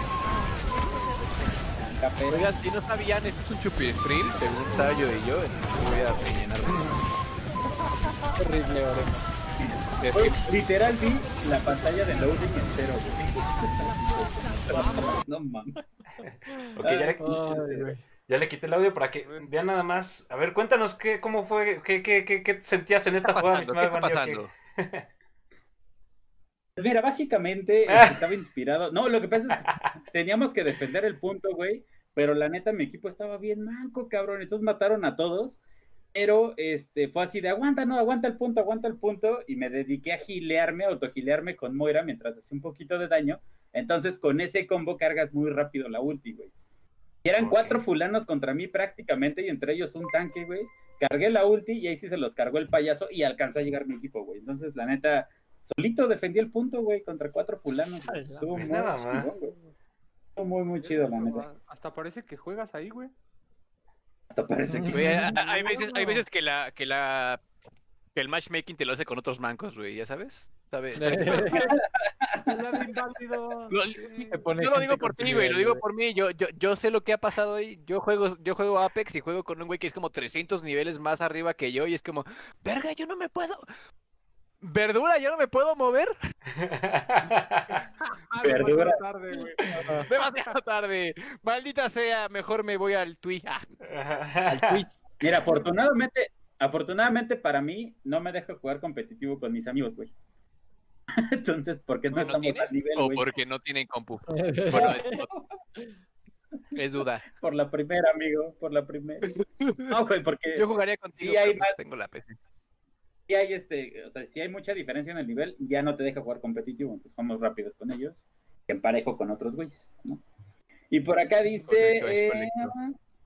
Oigan, si no sabían, este es un chupirstril, según Sayo y yo, entonces voy a rellenar Terrible, Literal vi la pantalla de loading entero, No mames. Ok, ya le, ya le quité el audio para que vean nada más. A ver, cuéntanos qué, cómo fue, qué, qué, qué, qué sentías en esta jugada, ¿Qué está pasando? Mira, básicamente estaba inspirado. No, lo que pasa es que teníamos que defender el punto, güey. Pero la neta, mi equipo estaba bien manco, cabrón. Entonces mataron a todos. Pero este, fue así de aguanta, no, aguanta el punto, aguanta el punto. Y me dediqué a gilearme, autogilearme con Moira mientras hacía un poquito de daño. Entonces, con ese combo cargas muy rápido la ulti, güey. Y eran cuatro fulanos contra mí prácticamente, y entre ellos un tanque, güey. Cargué la ulti y ahí sí se los cargó el payaso y alcanzó a llegar mi equipo, güey. Entonces, la neta, solito defendí el punto, güey, contra cuatro fulanos. Estuvo muy, muy, muy chido, la neta. Hasta parece que juegas ahí, güey. Hasta parece que. Güey, hay, veces, hay veces que la, que la que el matchmaking te lo hace con otros mancos, güey, ¿ya sabes? ¿Sabes? yo lo digo por ti, güey, lo digo por mí. Yo, yo, yo sé lo que ha pasado ahí. Yo juego, yo juego Apex y juego con un güey que es como 300 niveles más arriba que yo y es como, verga, yo no me puedo. ¿Verdura? ¿Yo no me puedo mover? Verdura. Demasiado tarde. Maldita sea, mejor me voy al tweet. al tweet. Mira, afortunadamente, afortunadamente para mí, no me deja jugar competitivo con mis amigos, güey. Entonces, ¿por qué no, estamos al nivel, O porque no tienen compu. bueno, es, duda. Por la primera, amigo, por la primera. No, güey, porque... Yo jugaría contigo, sí hay más... tengo la PC hay este, o sea, si hay mucha diferencia en el nivel, ya no te deja jugar competitivo, entonces jugamos rápidos con ellos, en parejo con otros güeyes, ¿no? Y por acá dice, eh,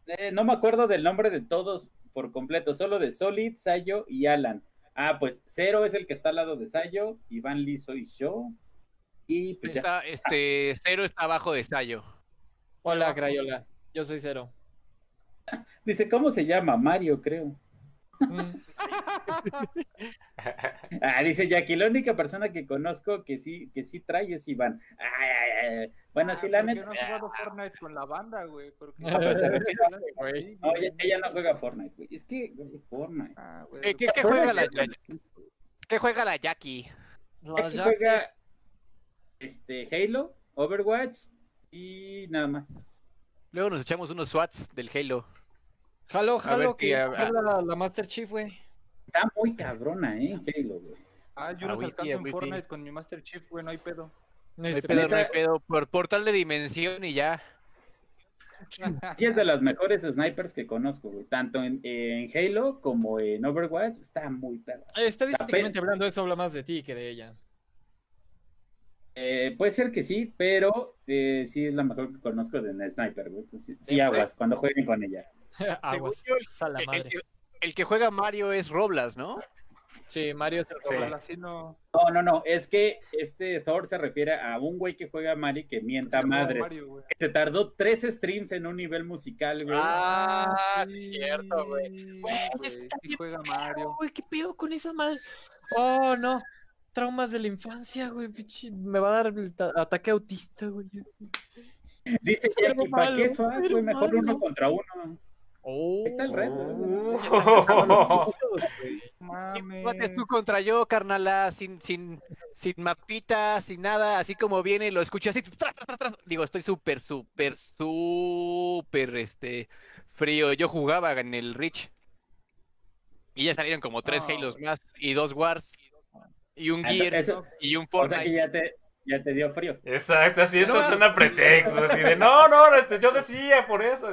eh, no me acuerdo del nombre de todos por completo, solo de Solid, Sayo y Alan. Ah, pues Cero es el que está al lado de Sayo, Iván Lizo y yo. Y pues está, este, Cero está abajo de Sayo. Hola, Crayola, yo soy Cero. Dice, ¿cómo se llama? Mario, creo. Ah, dice Jackie, la única persona que conozco que sí, que sí trae es Iván. bueno, si la neta. no he jugado Fortnite con la banda, güey. Porque... Ah, no, ella, no juega Fortnite, güey. Es que, Fortnite. Ah, ¿Qué, ¿Qué, juega la, ¿Qué juega la Jackie? La Jackie juega este, Halo, Overwatch y nada más. Luego nos echamos unos SWATs del Halo. Jalo, jalo, que la, la, Master Chief, güey. Está muy cabrona, ¿eh? Halo, güey. Ah, yo no ah, alcanzo en Fortnite con mi Master Chief, güey, no hay pedo. No hay pedo, no hay pedo. Por portal de dimensión y ya. Sí, es de las mejores snipers que conozco, güey. Tanto en, en Halo como en Overwatch. Está muy perro. Eh, estadísticamente hablando, eso habla más de ti que de ella. Eh, puede ser que sí, pero eh, sí es la mejor que conozco de Sniper, güey. sí aguas cuando jueguen con ella. el, que juega Mario es Roblas, ¿no? Sí, Mario es el Roblas. No... no... no, es que este Thor se refiere a un güey que juega Mario que mienta madres. se tardó tres streams en un nivel musical, güey. Ah, sí, cierto, güey. Güey, juega Mario. Güey, ¿qué pedo con esa madre? Oh, no. Traumas de la infancia, güey. Me va a dar el ataque autista, güey. Dice que ¿para qué eso? Mejor uno contra uno. Oh, está el reto. Oh. tú contra yo, carnala, sin, sin, sin mapita, sin nada, así como viene, lo escuché así, tras, tras, tras, digo, estoy súper, súper, súper, este, frío. Yo jugaba en el Rich y ya salieron como tres Halos más y dos Wars y un Gear y un Fortnite. ya te, ya te dio frío. Exacto, así eso suena pretexto, así de no, no, este, yo decía por eso.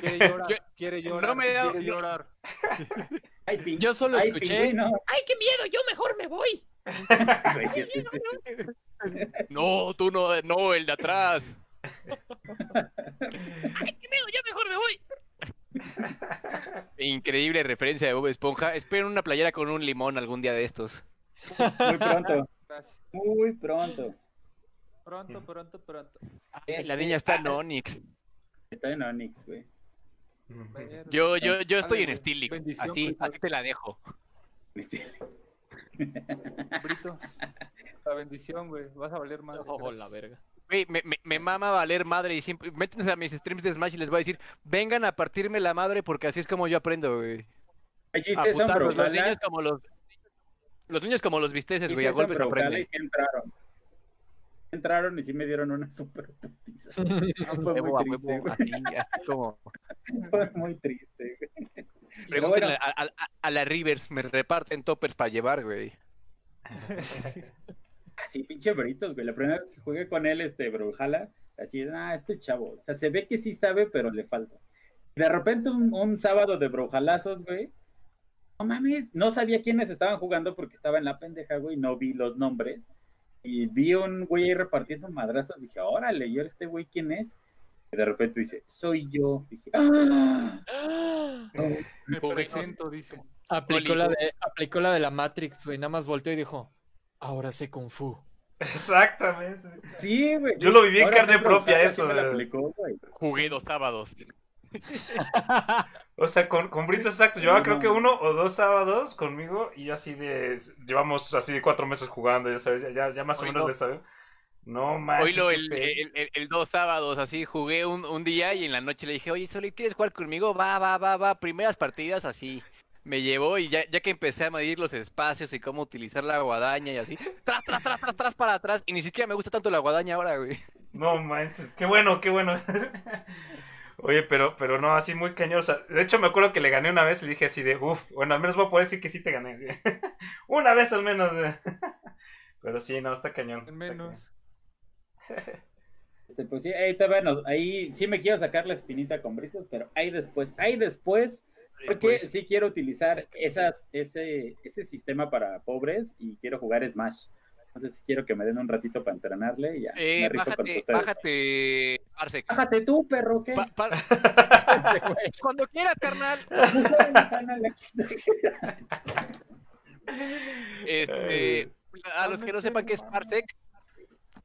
Quiere llorar, quiere llorar. No me da llorar. yo solo escuché. ¡Ay, qué miedo! Yo mejor me voy. no, tú no, no, el de atrás. ¡Ay, qué miedo! Yo mejor me voy. Increíble referencia de Bob Esponja. Espero una playera con un limón algún día de estos. Muy pronto. Muy pronto. Pronto, pronto, pronto. la niña está en Onyx. Está en Onyx, güey. Yo, yo, yo estoy en Stilix. Así, así te la dejo. Brito, la bendición, güey. Vas a valer más. Oh, la verga. Güey, me, me, me, mama valer madre y siempre métanse a mis streams de Smash y les voy a decir, vengan a partirme la madre porque así es como yo aprendo, güey. A putarlos, los niños como los los niños como los visteces, güey, a golpes aprenden. Y entraron. Entraron y sí me dieron una super putiza. fue muy triste, así, así como... Fue muy triste, güey. Pregúntenle bueno. a, a, a, la Rivers, me reparten toppers para llevar, güey. Así, pinche Britos, güey. La primera vez que jugué con él, este, Brawlhalla, así, ah, este chavo. O sea, se ve que sí sabe, pero le falta. De repente, un, un sábado de Brawlhallazos, güey, no mames, no sabía quiénes estaban jugando porque estaba en la pendeja, güey, no vi los nombres. Y vi un güey ahí repartiendo madrazos, dije, órale, ¿y ahora este güey quién es? Y de repente dice, soy yo. Dije, ¡ah! Me presento, dice. Aplicó la, de, aplicó la de la Matrix, güey, nada más volteó y dijo, ahora sé Kung Fu. Exactamente. Sí, güey. Yo lo viví en carne propia eso. Jugué dos sábados. o sea, con, con Brito exacto, llevaba creo que uno o dos sábados conmigo y así de, llevamos así de cuatro meses jugando, ya sabes, ya, ya más o menos le sabe. No más. Hoy el, el, el, dos sábados, así jugué un, un, día y en la noche le dije, oye, Soli, ¿quieres jugar conmigo? Va, va, va, va. Primeras partidas así. Me llevó y ya, ya que empecé a medir los espacios y cómo utilizar la guadaña y así, tras, tras, tras, tras, tras para atrás. Y ni siquiera me gusta tanto la guadaña ahora, güey. No manches, qué bueno, qué bueno. Oye, pero, pero no, así muy cañosa. De hecho, me acuerdo que le gané una vez y le dije así de, uff, bueno, al menos voy a poder decir que sí te gané. una vez al menos. pero sí, no, está cañón. Al menos. Este, pues sí, ahí, bueno, ahí sí me quiero sacar la espinita con britos, pero ahí después, ahí después, porque sí quiero utilizar esas, ese, ese sistema para pobres y quiero jugar Smash. Entonces quiero que me den un ratito para entrenarle y ya. Eh, bájate, bájate, Bájate tú, perro, ¿qué? Cuando quieras, carnal. este, a los que no sepan qué es Parsec,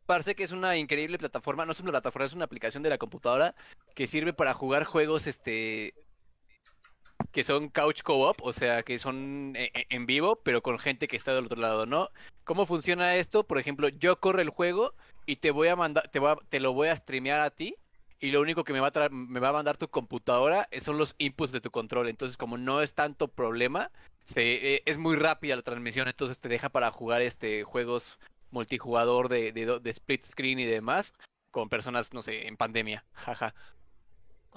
Parsec es una increíble plataforma, no es una plataforma, es una aplicación de la computadora que sirve para jugar juegos este que son couch co-op, o sea, que son e, e, en vivo, pero con gente que está del otro lado, ¿no? ¿Cómo funciona esto? Por ejemplo, yo corro el juego y te voy a mandar, te, te lo voy a streamear a ti y lo único que me va a me va a mandar tu computadora son los inputs de tu control. Entonces, como no es tanto problema, se, e, es muy rápida la transmisión, entonces te deja para jugar este juegos multijugador de, de, de split screen y demás con personas, no sé, en pandemia. Jaja.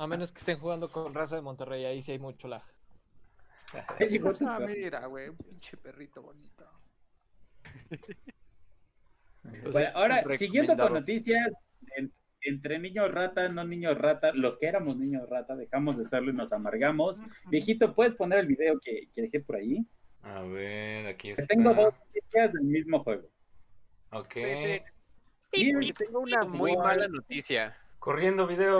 A menos que estén jugando con raza de Monterrey, ahí sí hay mucho lag. ah, mira, güey, un pinche perrito bonito. bueno, ahora, siguiendo con noticias, entre niños rata, no niños rata, los que éramos niños rata, dejamos de serlo y nos amargamos. Viejito, ¿puedes poner el video que, que, dejé por ahí? A ver, aquí está. Tengo dos noticias del mismo juego. Ok. Y tengo una muy mala noticia. Corriendo video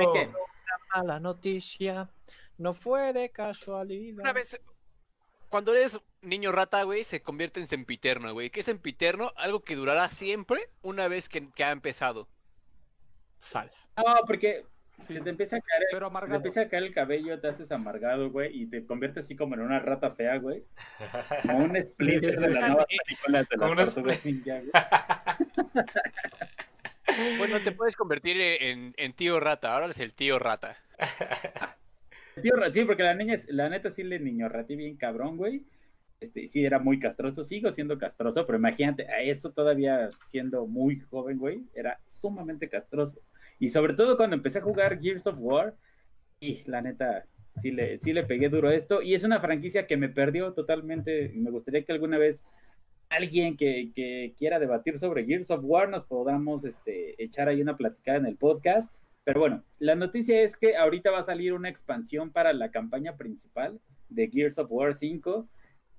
mala noticia. No fue de casualidad. Una vez, cuando eres niño rata, güey, se convierte en sempiterno, güey. ¿Qué es sempiterno? Algo que durará siempre una vez que, ha empezado. Sal. No, porque si te empieza a caer, Pero te empieza a caer el cabello, te haces amargado, güey, y te conviertes así como en una rata fea, güey. Como un split de la nueva película de la Bueno, te puedes convertir en, en tío rata, ahora eres el tío rata. tío rata, sí, porque la niña, la neta sí le niño ratí bien cabrón, güey. este, sí era muy castroso, sigo siendo castroso, pero imagínate, a eso todavía siendo muy joven, güey, era sumamente castroso. Y sobre todo cuando empecé a jugar Gears of War, y la neta, sí le, sí le pegué duro a esto, y es una franquicia que me perdió totalmente, me gustaría que alguna vez alguien que, que quiera debatir sobre Gears of War nos podamos este, echar ahí una platicada en el podcast. Pero bueno, la noticia es que ahorita va a salir una expansión para la campaña principal de Gears of War 5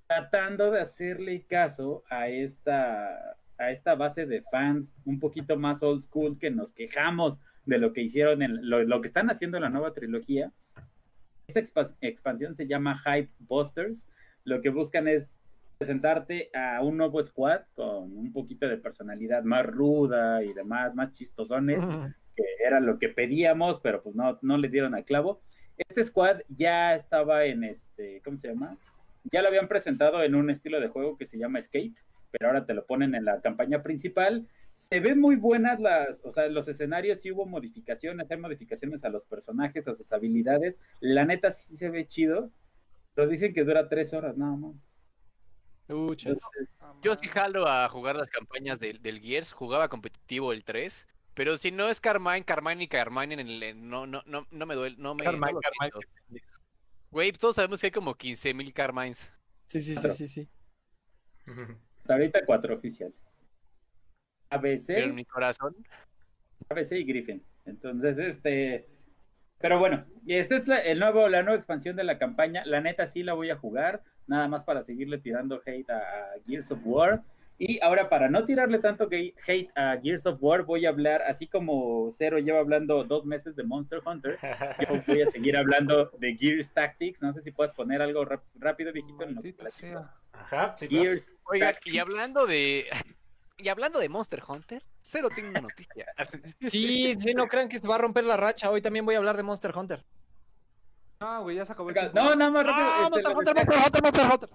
tratando de hacerle caso a esta, a esta base de fans un poquito más old school que nos quejamos de lo que hicieron, en, lo, que están haciendo en la nueva trilogía. Esta expansión se llama Hype Busters. Lo que buscan es presentarte a un nuevo squad con un poquito de personalidad más ruda y demás, más chistosones, que era lo que pedíamos, pero pues no, no le dieron a clavo. Este squad ya estaba en este, ¿cómo se llama? ya lo habían presentado en un estilo de juego que se llama Escape, pero ahora te lo ponen en la campaña principal. Se ven muy buenas las, o sea, los escenarios sí hubo modificaciones, hay modificaciones a los personajes, a sus habilidades. La neta sí se ve chido, pero dicen que dura tres horas nada más. Yo sí jalo a jugar las campañas del, del Gears, jugaba competitivo el 3, pero si no es Carmine, Carmine y Carmine en el, no, no, no, no me duele, no me Carmine, Carmine. Güey, todos sabemos que hay como 15.000 Carmines. Sí, sí, sí, sí, sí. ahorita cuatro oficiales. ABC. Pero en mi corazón. ABC y Griffin. Entonces, este. Pero bueno, esta es la, el nuevo, la nueva expansión de la campaña. La neta sí la voy a jugar. Nada más para seguirle tirando hate a Gears of War. Y ahora, para no tirarle tanto hate a Gears of War, voy a hablar, así como Zero lleva hablando dos meses de Monster Hunter, yo voy a seguir hablando de Gears Tactics. No sé si puedes poner algo rápido, viejito. En Ajá, sí, Gears Oiga, y hablando de. Y hablando de Monster Hunter, Zero tiene una noticia. Sí, sí, no crean que se va a romper la racha. Hoy también voy a hablar de Monster Hunter. Ah, güey, ya se acabó el No, nada más rápido. Ah, este, Monster, Monster Hunter, Monster Hunter.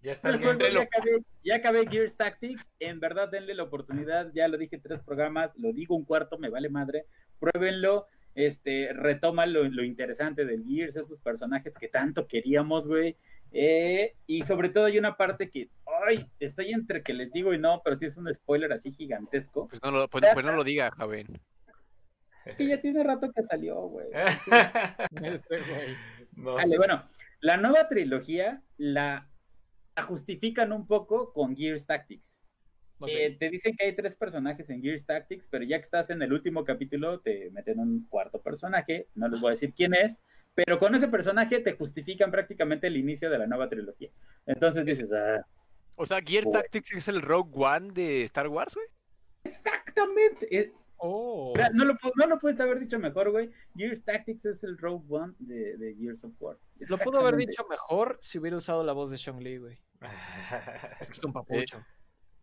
Ya está bien. Ya acabé, ya acabé Gears Tactics. En verdad, denle la oportunidad. Ya lo dije tres programas, lo digo un cuarto, me vale madre. Pruébenlo. Este, retoma lo, interesante del Gears, esos personajes que tanto queríamos, güey. Eh, y sobre todo hay una parte que, ay, estoy entre que les digo y no, pero sí es un spoiler así gigantesco. Pues no lo, pues, pues no lo diga, Javen. Es que ya tiene rato que salió, güey. vale, bueno, la nueva trilogía la la justifican un poco con Gears Tactics. Eh, te dicen que hay tres personajes en Gears Tactics, pero ya que estás en el último capítulo, te meten un cuarto personaje, no les voy a decir quién es, pero con ese personaje te justifican prácticamente el inicio de la nueva trilogía. Entonces dices, ah. O sea, Gears Tactics es el Rogue One de Star Wars, güey. Exactamente. Oh. No, lo, no lo puedes haber dicho mejor, güey. Gears Tactics es el Rogue One de, de Gears of War. Lo pudo haber dicho mejor si hubiera usado la voz de Sean Lee, güey. es que es un papucho. Eh,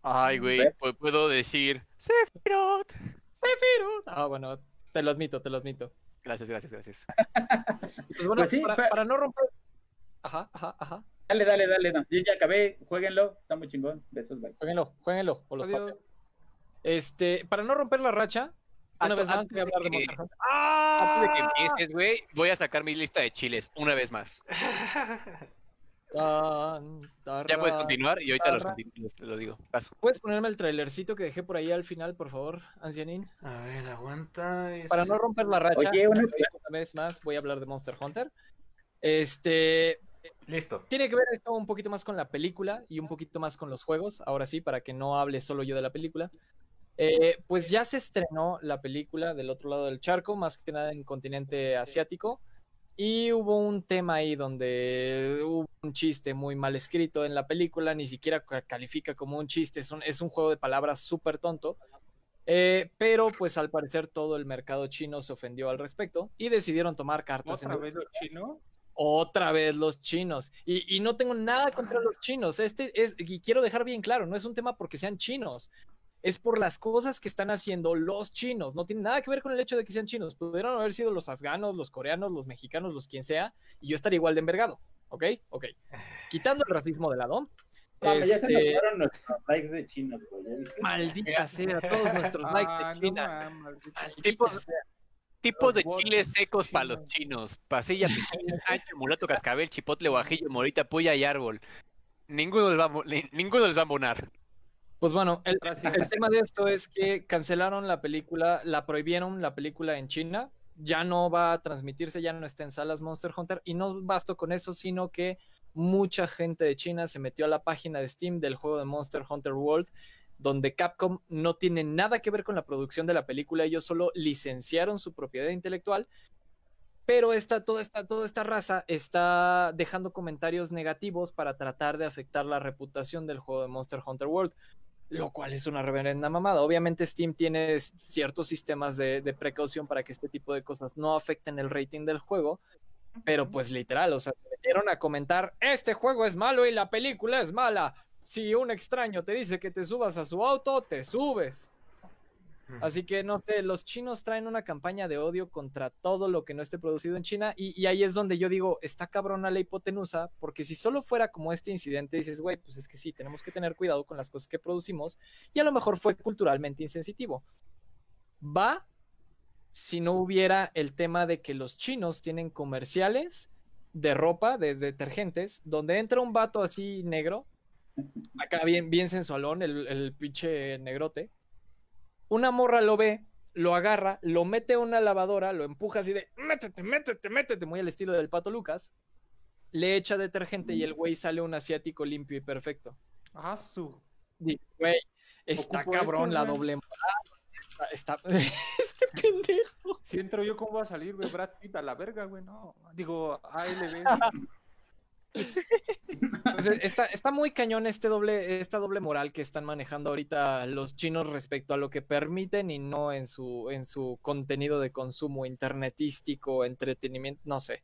ay, güey, puedo decir Sephiroth. Sephiroth. Ah, bueno, te lo admito, te lo admito. Gracias, gracias, gracias. pues bueno, pues para, no romper. Ajá, ajá, ajá. Dale, dale, dale. No. Yo ya acabé, jueguenlo, está muy chingón. Besos, bye. Jueguenlo, jueguenlo. O los este, para no romper la racha, una vez más voy a hablar de, Monster Hunter. Antes de que empieces, güey, voy a sacar mi lista de chiles una vez más. ya puedes continuar y ahorita los, lo digo. ¿Puedes ponerme el trailercito que dejé por ahí al final, por favor, ancianín? A ver, aguanta. Para no romper la racha, una vez más voy a hablar de Monster Hunter. Este, Listo. Tiene que ver esto un poquito más con la película y un poquito más con los juegos. Ahora sí, para que no hable solo yo de la película. Eh, pues ya se estrenó la película del otro lado del charco, más que nada en continente asiático. Y hubo un tema ahí donde hubo un chiste muy mal escrito en la película, ni siquiera califica como un chiste, es un, es un juego de palabras súper tonto. Eh, pero pues al parecer todo el mercado chino se ofendió al respecto y decidieron tomar cartas. ¿Otra vez los chinos? Otra vez los chinos. Y, y, no tengo nada contra los chinos. Este es, y quiero dejar bien claro, no es un tema porque sean chinos es por las cosas que están haciendo los chinos. No tiene nada que ver con el hecho de que sean chinos. Pudieron haber sido los afganos, los coreanos, los mexicanos, los quien sea, y yo estaría igual de envergado. ¿Ok? Ok. Quitando el racismo de lado. este... Ya se este nuestros likes de chinos, Maldita sea, todos nuestros ah, likes de China. tipo de chiles secos para los chinos. Pasilla, mulato, cascabel, chipotle, guajillo, morita, puya y árbol. ninguno les va a, ninguno les va a abonar. Pues bueno, el, el, tema de esto es que cancelaron la película, la prohibieron la película en China, ya no va a transmitirse, ya no está en salas Monster Hunter, y no bastó con eso, sino que mucha gente de China se metió a la página de Steam del juego de Monster Hunter World, donde Capcom no tiene nada que ver con la producción de la película, ellos solo licenciaron su propiedad intelectual. Pero esta, toda, esta, toda esta raza está dejando comentarios negativos para tratar de afectar la reputación del juego de Monster Hunter World, lo cual es una reverenda mamada. Obviamente Steam tiene ciertos sistemas de, de, precaución para que este tipo de cosas no afecten el rating del juego, pero pues literal, o sea, se metieron a comentar, este juego es malo y la película es mala. Si un extraño te dice que te subas a su auto, te subes. Así que no sé, los chinos traen una campaña de odio contra todo lo que no esté producido en China y, ahí es donde yo digo, está cabrona la hipotenusa, porque si solo fuera como este incidente, dices, güey, pues es que sí, tenemos que tener cuidado con las cosas que producimos y a lo mejor fue culturalmente insensitivo. Va si no hubiera el tema de que los chinos tienen comerciales de ropa, de, detergentes, donde entra un vato así negro, acá bien, bien sensualón, el, el pinche negrote una morra lo ve, lo agarra, lo mete a una lavadora, lo empuja así de, métete, métete, métete, muy al estilo del pato Lucas, le echa detergente y el güey sale un asiático limpio y perfecto. Ah, su. güey, está cabrón la doble moral. Está, este pendejo. Si entro yo, ¿cómo va a salir, güey? Brad Pitt a la verga, güey, no. Digo, ALB. Está, está, muy cañón este doble, esta doble moral que están manejando ahorita los chinos respecto a lo que permiten y no en su, en su contenido de consumo internetístico, entretenimiento, no sé.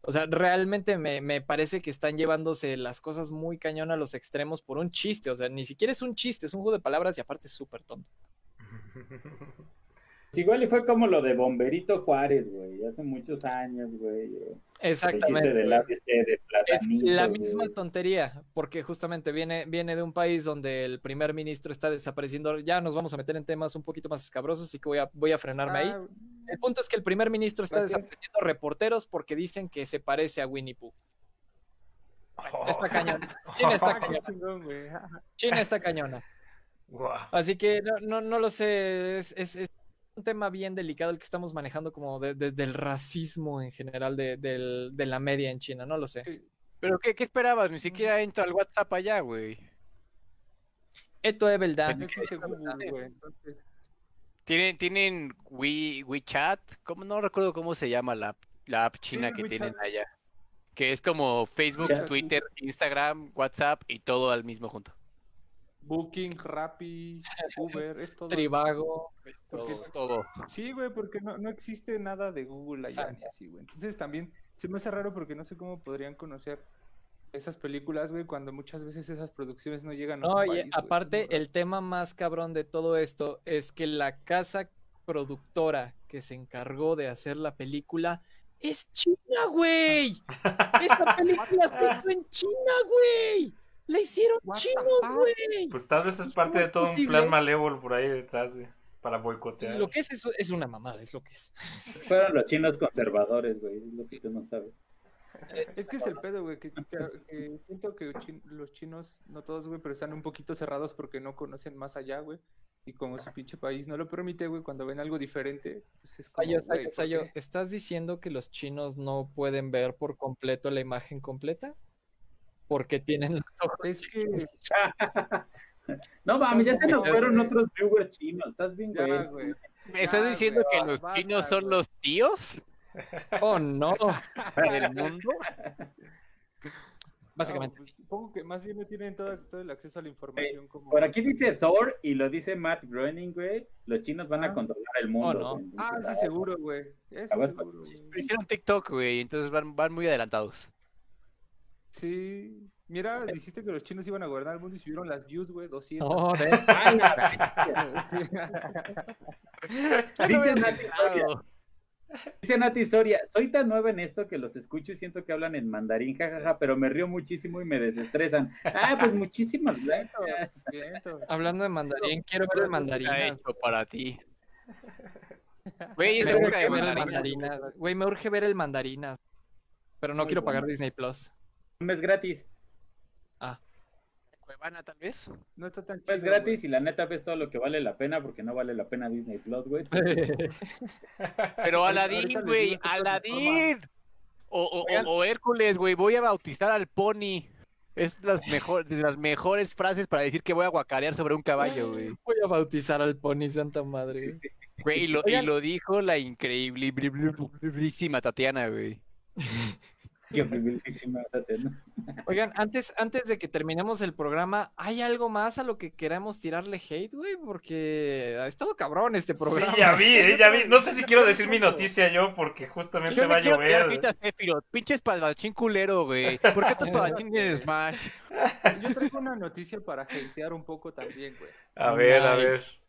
O sea, realmente me, me, parece que están llevándose las cosas muy cañón a los extremos por un chiste. O sea, ni siquiera es un chiste, es un juego de palabras y aparte es súper tonto. igual y fue como lo de Bomberito Juárez, güey, hace muchos años, güey. Exactamente. es la misma tontería, porque justamente viene, viene de un país donde el primer ministro está desapareciendo. Ya nos vamos a meter en temas un poquito más escabrosos, así que voy a, voy a frenarme ahí. Ah, el punto es que el primer ministro está desapareciendo reporteros porque dicen que se parece a Winnie Pooh. está cañona. China está cañona. China está cañona. Así que no, no, lo sé. es, es un tema bien delicado el que estamos manejando como de, del racismo en general de, de, la media en China, no lo sé. Pero ¿qué, ¿qué, esperabas? Ni siquiera entra al WhatsApp allá, güey. Esto es verdad. Tienen, tienen WeChat, ¿cómo? no recuerdo cómo se llama la, la app china que tienen allá. Que es como Facebook, Twitter, Instagram, WhatsApp y todo al mismo junto. Booking, Rappi, Uber, es todo. Trivago, todo, Sí, güey, porque no, no existe nada de Google allá ni así, güey. Entonces también se me hace raro porque no sé cómo podrían conocer esas películas, güey, cuando muchas veces esas producciones no llegan a No, y aparte, el tema más cabrón de todo esto es que la casa productora que se encargó de hacer la película es China, güey. Esta película se hizo en China, güey. ¡La hicieron chinos, güey! Pues tal vez es parte de todo un plan malévolo por ahí detrás de, para boicotear. Lo que es eso es una mamada, es lo que es. Fueron los chinos conservadores, güey, es lo que tú no sabes. Eh, es que es el pedo, güey, que, siento que los chinos, no todos, güey, pero están un poquito cerrados porque no conocen más allá, güey. Y como su pinche país no lo permite, güey, cuando ven algo diferente, pues es como, Sayo, Sayo, ¿estás diciendo que los chinos no pueden ver por completo la imagen completa? Porque tienen los ojos. Es que... no mames, ya se nos fueron otros viewers chinos. Estás bien, güey. ¿Me estás diciendo que los chinos son los tíos? Oh, no. ¿Del mundo? Básicamente. Pues, supongo que más bien no tienen todo, todo el acceso a la información. como... Por aquí dice Thor y lo dice Matt Groening, güey. Los chinos van a ah. controlar el mundo. Oh, no. Ah, sí, seguro, güey. Hicieron TikTok, güey, entonces van, van muy adelantados. Sí. Mira, dijiste que los chinos iban a gobernar el mundo y subieron las views, güey, 200. Oh, Dice Nati Soria. Dice Nati Soria, soy tan nueva en esto que los escucho y siento que hablan en mandarín, jajaja, pero me río muchísimo y me desestresan. Ah, pues muchísimas gracias. Hablando de mandarín, quiero ver el mandarín. esto para ti. Güey, me urge ver el mandarinas. Güey, me urge ver el mandarinas. Pero no quiero pagar Disney Plus un mes gratis. Ah. Cuevana, tal vez. No está tan chido. Es gratis y la neta ves todo lo que vale la pena porque no vale la pena Disney Plus, güey. Pero Aladdin, güey, Aladdin. O, o, Hércules, güey, voy a bautizar al pony. Es las, mejor, de las mejores frases para decir que voy a guacarear sobre un caballo, güey. Voy a bautizar al pony, santa madre. Güey, y lo, y lo dijo la increíble, Tatiana, güey. Oigan, antes, antes de que terminemos el programa, ¿hay algo más a lo que queramos tirarle hate, güey? Porque ha estado cabrón este programa. Sí, ya vi, eh, ya vi. No sé si quiero decir mi noticia yo, porque justamente va a llover. Pinche espadachín culero, güey. ¿Por qué tu espadachín tiene Smash? Yo traigo una noticia para hatear un poco también, güey. A ver, a ver.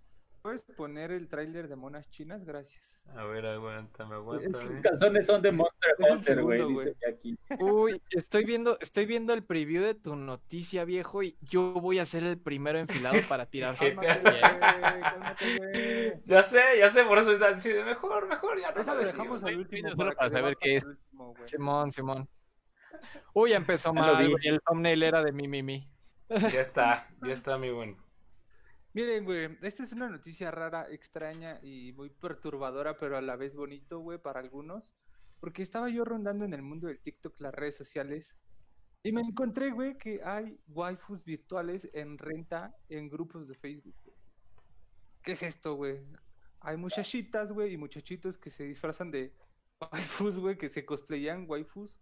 ¿Puedes poner el tráiler de monas chinas? Gracias. A ver, aguántame, aguántame. Esos calzones son de Monster Hunter, güey, Uy, estoy viendo, estoy viendo el preview de tu noticia, viejo, y yo voy a ser el primero enfilado para tirar. ya sé, ya sé, por eso está diciendo, mejor, mejor, ya no lo dejamos al último para, saber qué es. Simón, Simón. Uy, ya empezó mal, güey, el thumbnail era de mi, mi, mi. Ya está, ya está, mi buen. Miren, güey, esta es una noticia rara, extraña y muy perturbadora, pero a la vez bonito, güey, para algunos. Porque estaba yo rondando en el mundo del TikTok, las redes sociales, y me encontré, güey, que hay waifus virtuales en renta en grupos de Facebook. ¿Qué es esto, güey? Hay muchachitas, güey, y muchachitos que se disfrazan de waifus, güey, que se cosplayan waifus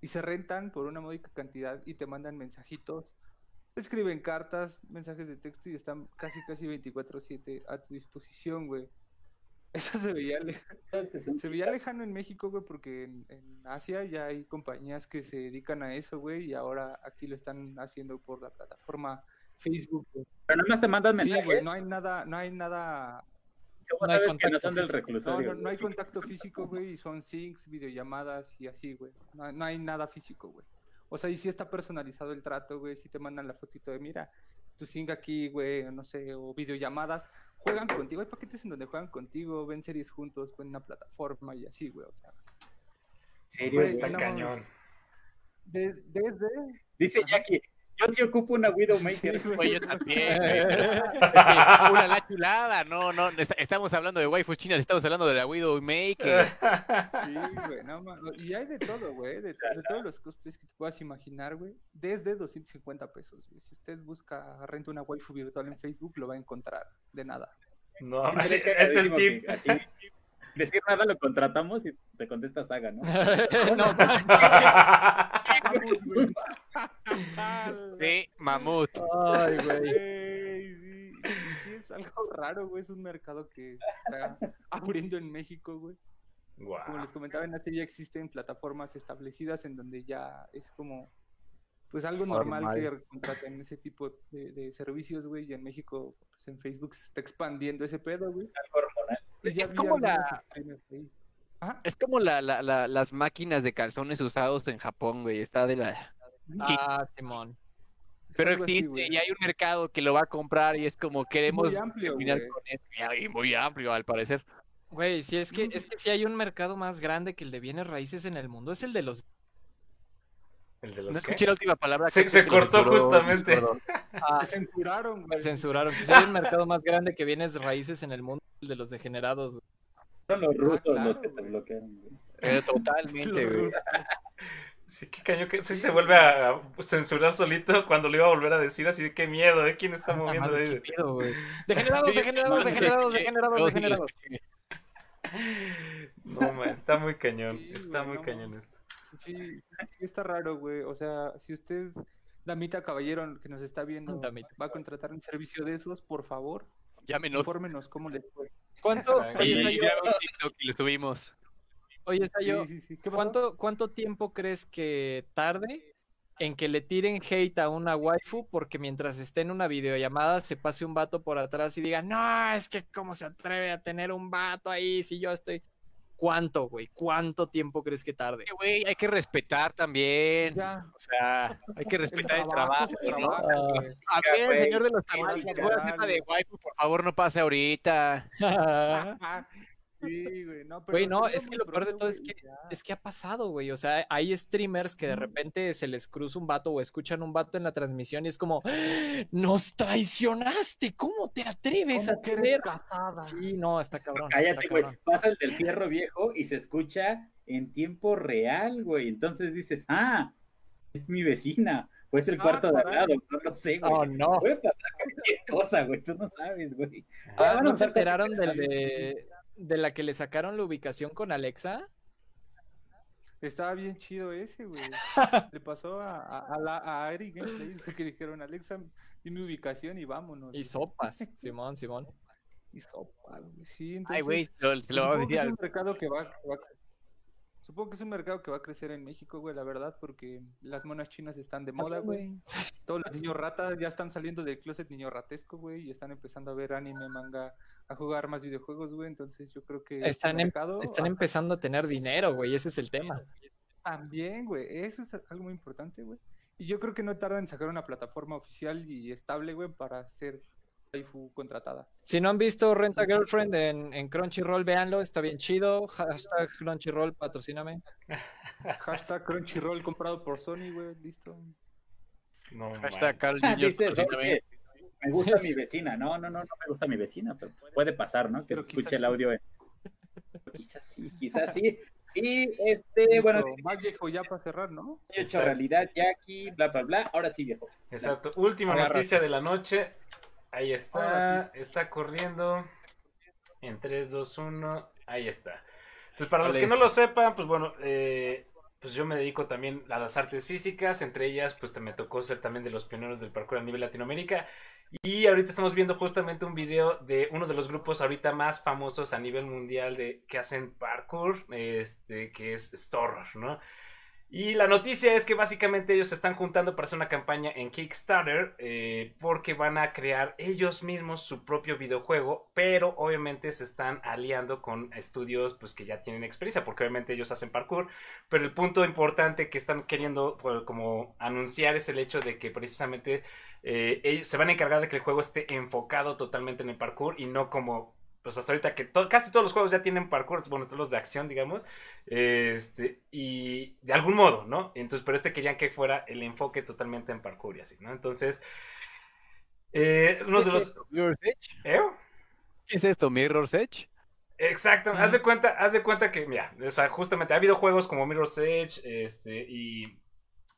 y se rentan por una módica cantidad y te mandan mensajitos escriben cartas, mensajes de texto y están casi, casi 24-7 a tu disposición, güey. Eso se veía, lejano, se veía lejano en México, güey, porque en, Asia ya hay compañías que se dedican a eso, güey, y ahora aquí lo están haciendo por la plataforma Facebook. Pero nada más te mandan mensajes. Sí, güey, no hay nada, no hay nada... No hay, contacto no, no, hay contacto físico, güey, y son syncs, videollamadas y así, güey. No, no hay nada físico, güey. O sea, y si está personalizado el trato, güey, si te mandan la fotito de, mira, tu sing aquí, güey, no sé, o videollamadas, juegan contigo. Hay paquetes en donde juegan contigo, ven series juntos, ven una plataforma y así, güey, o sea. ¿Serio? Está cañón. Desde, Dice Jackie, yo sí ocupo una Widowmaker. Sí, yo también. una la chulada, no, no, estamos hablando de waifu chinas, estamos hablando de la Widowmaker. Sí, güey, no, y hay de todo, güey, de, todos los cosplays que te puedas imaginar, güey, desde 250 pesos, güey. Si usted busca renta una waifu virtual en Facebook, lo va a encontrar, de nada. No, este es el tip. Así, decir nada lo contratamos y te contesta Saga, ¿no? no. sí, mamut. Ay, güey. Sí, sí, es algo raro, güey. Es un mercado que está abriendo en México, güey. Como les comentaba, en Asia ya existen plataformas establecidas en donde ya es como pues algo normal, que contraten ese tipo de, de servicios, güey, y en México, pues en Facebook se está expandiendo ese pedo, güey. Algo hormonal. Es como la... Es como la, la, las máquinas de calzones usados en Japón, güey. Está de la. Ah, Simón. Pero existe y hay un mercado que lo va a comprar y es como queremos muy amplio, con Y muy amplio, al parecer. Güey, si es que, es que si hay un mercado más grande que el de bienes raíces en el mundo, es el de los. ¿El de los no escuché la última palabra. Se, se cortó justamente. Ah, censuraron, güey. Censuraron. Si hay un mercado más grande que bienes raíces en el mundo, el de los degenerados, güey. Son los rusos ah, los que te bloquean, güey. totalmente, güey. Sí, qué caño que sí se vuelve a censurar solito cuando lo iba a volver a decir así de qué miedo, ¿eh? ¿Quién está ah, moviendo ahí? Qué miedo, güey. Degenerados, degenerados, degenerados, degenerados, degenerados. No, man, está muy cañón, está muy cañón esto. Sí, sí está raro, güey. O sea, si usted, Damita Caballero, que nos está viendo, va a contratar un servicio de esos, por favor, Llámenos. Infórmenos cómo les fue. ¿Cuánto? Oye, lo subimos. Oye, Sayo, ¿cuánto, ¿cuánto tiempo crees que tarde en que le tiren hate a una waifu porque mientras esté en una videollamada se pase un vato por atrás y diga, no, es que cómo se atreve a tener un vato ahí si yo estoy... ¿Cuánto, güey? ¿Cuánto tiempo crees que tarde? Güey, hay que respetar también. O sea, hay que respetar el trabajo. ¿no? a ver, señor de los tamales, la de waifu, por favor, no pase ahorita. Sí, güey, no, pero güey, no, es que lo peor de todo es que, es que ha pasado, güey. O sea, hay streamers que de repente se les cruza un vato o escuchan un vato en la transmisión y es como, ¡nos traicionaste! ¿Cómo te atreves a querer? Sí, no, está cabrón. Cállate, güey. Pasa el del fierro viejo y se escucha en tiempo real, güey. Entonces dices, ah, es mi vecina. O es el ah, cuarto de al lado, no lo sé, güey. Oh, no. Puede pasar cualquier cosa, güey. Tú no sabes, güey. Ah, ¿no se enteraron del de de la que le sacaron la ubicación con Alexa. Estaba bien chido ese, güey. le pasó a, a, a, a Ari que dijeron, Alexa, dime ubicación y vámonos. Y sopas, Simón, Simón. Y sopas, güey. Sí, entonces, Ay, güey, lo, lo, lo es un mercado que va, que va, Supongo que es un mercado que va a crecer en México, güey, la verdad, porque las monas chinas están de moda, güey. Todos los niños ratas ya están saliendo del closet niño ratesco, güey, y están empezando a ver anime, manga, a jugar más videojuegos, güey. Entonces yo creo que están, em, están empezando a tener dinero, güey, ese es el tema. También, güey, eso es algo muy importante, güey. Y yo creo que no tardan en sacar una plataforma oficial y estable, güey, para hacer contratada. Si no han visto Renta Girlfriend en, Crunchyroll, véanlo, está bien chido. Hashtag Crunchyroll, patrocíname. Hashtag Crunchyroll comprado por Sony, güey, listo. No, Hashtag Carl me gusta mi vecina. No, no, no, no me gusta mi vecina, pero puede pasar, ¿no? Que escuche el audio. Quizás sí, quizás sí. Y este, bueno. Más viejo ya para cerrar, ¿no? Hecho realidad, Jackie, bla, bla, bla. Ahora sí, viejo. Exacto. Última noticia de la noche. Ahí está, está corriendo en 3, 2, 1, ahí está. Pues para los que no lo sepan, pues bueno, eh, pues yo me dedico también a las artes físicas, entre ellas pues te me tocó ser también de los pioneros del parkour a nivel Latinoamérica y ahorita estamos viendo justamente un video de uno de los grupos ahorita más famosos a nivel mundial de que hacen parkour, este que es Storer, ¿no? Y la noticia es que básicamente ellos se están juntando para hacer una campaña en Kickstarter eh, porque van a crear ellos mismos su propio videojuego, pero obviamente se están aliando con estudios pues que ya tienen experiencia, porque obviamente ellos hacen parkour, pero el punto importante que están queriendo pues, como anunciar es el hecho de que precisamente eh, ellos se van a encargar de que el juego esté enfocado totalmente en el parkour y no como pues hasta ahorita que casi todos los juegos ya tienen parkour, bueno, todos los de acción, digamos, este, y de algún modo, ¿no? Entonces, pero este querían que fuera el enfoque totalmente en parkour y así, ¿no? Entonces, eh, uno de los... ¿Mirror's Edge? ¿Eh? ¿Qué es esto, Mirror's Edge? Exacto, haz de cuenta, haz de cuenta que, mira, o sea, justamente ha habido juegos como Mirror's Edge, este, y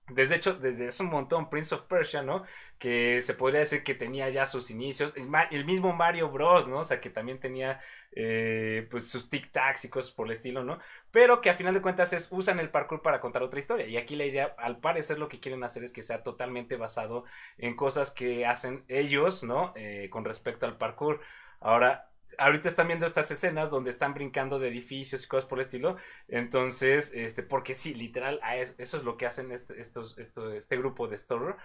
desde hecho, desde hace un montón, Prince of Persia, ¿no? Que se podría decir que tenía ya sus inicios. El, mismo Mario Bros, ¿no? O sea, que también tenía eh, pues sus tic-tacs y cosas por el estilo, ¿no? Pero que a final de cuentas es, usan el parkour para contar otra historia. Y aquí la idea, al parecer, lo que quieren hacer es que sea totalmente basado en cosas que hacen ellos, ¿no? Eh, con respecto al parkour. Ahora, ahorita están viendo estas escenas donde están brincando de edificios y cosas por el estilo. Entonces, este, porque sí, literal, eso es lo que hacen este, estos, este grupo de Storer.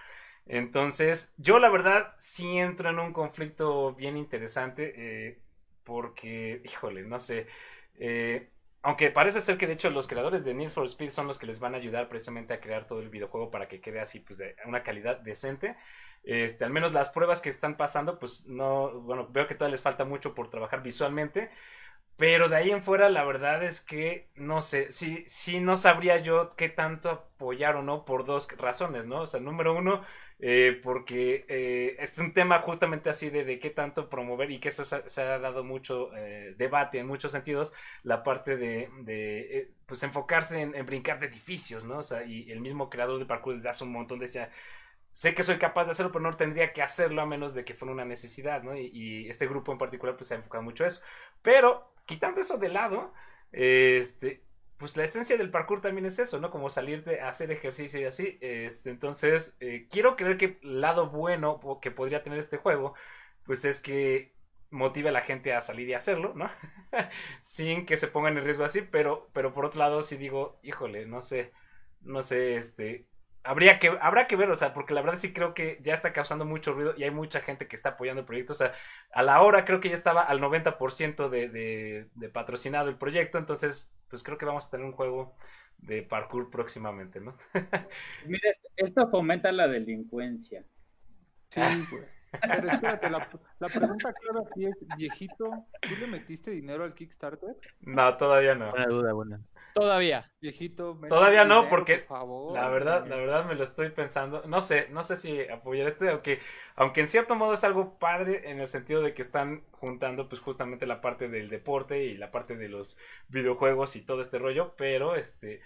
Entonces, yo la verdad sí entro en un conflicto bien interesante. Eh, porque, híjole, no sé. Eh, aunque parece ser que de hecho los creadores de Need for Speed son los que les van a ayudar precisamente a crear todo el videojuego para que quede así, pues de una calidad decente. Este, al menos las pruebas que están pasando, pues no, bueno, veo que todavía les falta mucho por trabajar visualmente, pero de ahí en fuera la verdad es que no sé, sí, sí no sabría yo qué tanto apoyar o no por dos razones, ¿no? O sea, número uno, eh, porque eh, es un tema justamente así de, de, qué tanto promover y que eso se, ha dado mucho eh, debate en muchos sentidos, la parte de, de pues enfocarse en, en, brincar de edificios, ¿no? O sea, y el mismo creador de parkour desde hace un montón decía sé que soy capaz de hacerlo, pero no tendría que hacerlo a menos de que fuera una necesidad, ¿no? Y, este grupo en particular pues se ha enfocado mucho a eso. Pero, quitando eso de lado, este, pues la esencia del parkour también es eso, ¿no? Como salir de hacer ejercicio y así. Este, entonces, eh, quiero creer que el lado bueno que podría tener este juego, pues es que motive a la gente a salir y hacerlo, ¿no? Sin que se pongan en riesgo así, pero, pero por otro lado, si digo, híjole, no sé, no sé, este, habría que, habrá que ver, o sea, porque la verdad sí creo que ya está causando mucho ruido y hay mucha gente que está apoyando el proyecto. O sea, a la hora creo que ya estaba al 90% de, de, de patrocinado el proyecto, entonces, pues creo que vamos a tener un juego de parkour próximamente, ¿no? Mira, esto fomenta la delincuencia. Sí, Pero espérate, la, la pregunta clave aquí es, viejito, ¿tú le metiste dinero al Kickstarter? No, todavía no. Buena duda, buena. Todavía. Viejito, todavía no, porque la verdad, la verdad me lo estoy pensando. No sé, no sé si apoyar este, aunque, aunque en cierto modo es algo padre en el sentido de que están juntando, pues justamente la parte del deporte y la parte de los videojuegos y todo este rollo, pero este,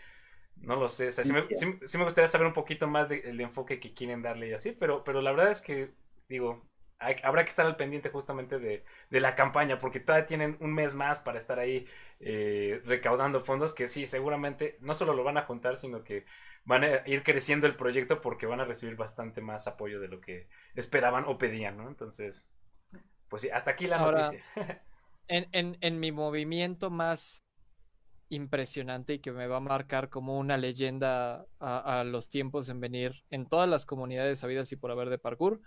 no lo sé. O sea, sí, me, sí, me, gustaría saber un poquito más del enfoque que quieren darle y así, pero, pero la verdad es que digo, habrá que estar al pendiente justamente de, la campaña, porque todavía tienen un mes más para estar ahí eh, recaudando fondos, que sí, seguramente no solo lo van a juntar, sino que van a ir creciendo el proyecto porque van a recibir bastante más apoyo de lo que esperaban o pedían, ¿no? Entonces, pues sí, hasta aquí la noticia. En, en, en mi movimiento más impresionante y que me va a marcar como una leyenda a, a los tiempos en venir en todas las comunidades habidas y por haber de parkour,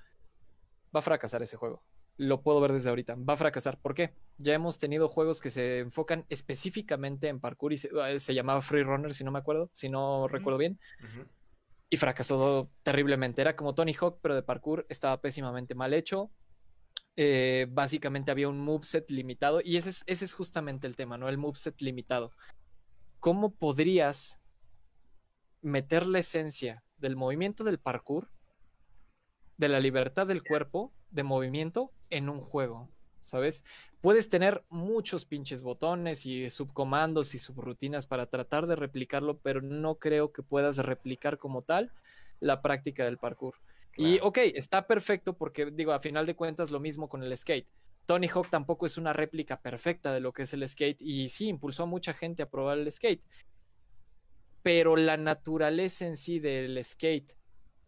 va a fracasar ese juego. Lo puedo ver desde ahorita. Va a fracasar. ¿Por qué? Ya hemos tenido juegos que se enfocan específicamente en parkour y se, ah, llamaba Free Runner, si no me acuerdo, si no recuerdo bien. Y fracasó terriblemente. Era como Tony Hawk, pero de parkour. Estaba pésimamente mal hecho. Eh, básicamente había un moveset limitado. Y ese es, ese es justamente el tema, ¿no? El moveset limitado. ¿Cómo podrías meter la esencia del movimiento del parkour de la libertad del cuerpo de movimiento en un juego, ¿sabes? Puedes tener muchos pinches botones y subcomandos y subrutinas para tratar de replicarlo, pero no creo que puedas replicar como tal la práctica del parkour. Y ok, está perfecto porque digo, a final de cuentas lo mismo con el skate. Tony Hawk tampoco es una réplica perfecta de lo que es el skate y sí, impulsó a mucha gente a probar el skate. Pero la naturaleza en sí del skate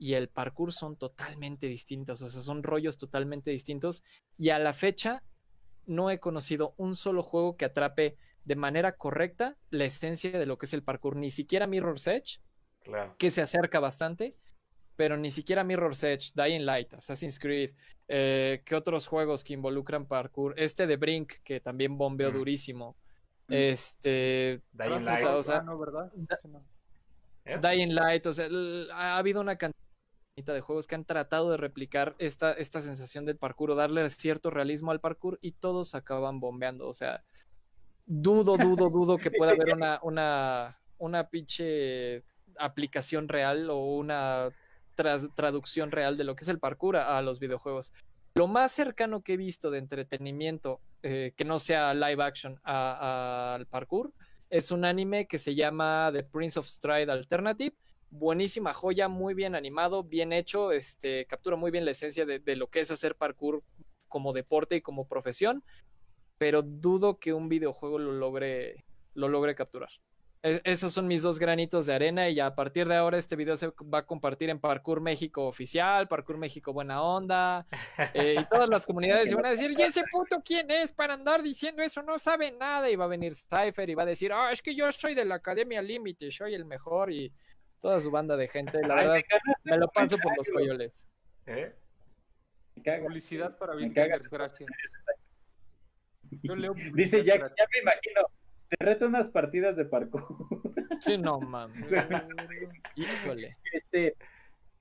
y el parkour son totalmente distintas, o sea, son rollos totalmente distintos y a la fecha no he conocido un solo juego que atrape de manera correcta la esencia de lo que es el parkour, ni siquiera Mirror's Edge, que se acerca bastante, pero ni siquiera Mirror's Edge, Dying Light, Assassin's Creed, eh, que otros juegos que involucran parkour, este de Brink, que también bombeó mm. durísimo, mm. este... Dying Light. ¿verdad? Dying Light, o sea, ha habido una cantidad de juegos que han tratado de replicar esta, esta sensación del parkour o darle cierto realismo al parkour y todos acaban bombeando. O sea, dudo, dudo, dudo que pueda haber una, una, una pinche aplicación real o una traducción real de lo que es el parkour a, los videojuegos. Lo más cercano que he visto de entretenimiento eh, que no sea live action al parkour es un anime que se llama The Prince of Stride Alternative buenísima joya, muy bien animado, bien hecho, este, captura muy bien la esencia de, lo que es hacer parkour como deporte y como profesión, pero dudo que un videojuego lo logre, lo logre capturar. esos son mis dos granitos de arena y a partir de ahora este video se va a compartir en Parkour México oficial, Parkour México buena onda eh, y todas las comunidades se van a decir, ¿y ese puto quién es para andar diciendo eso? No sabe nada y va a venir Cypher y va a decir, ah, es que yo soy de la Academia Límite, soy el mejor y toda su banda de gente. La verdad, me, lo paso por los coyoles. ¿Eh? Publicidad para bien gracias. Dice ya, ya me imagino, te reto unas partidas de parkour. Sí, no mames. Híjole. Este,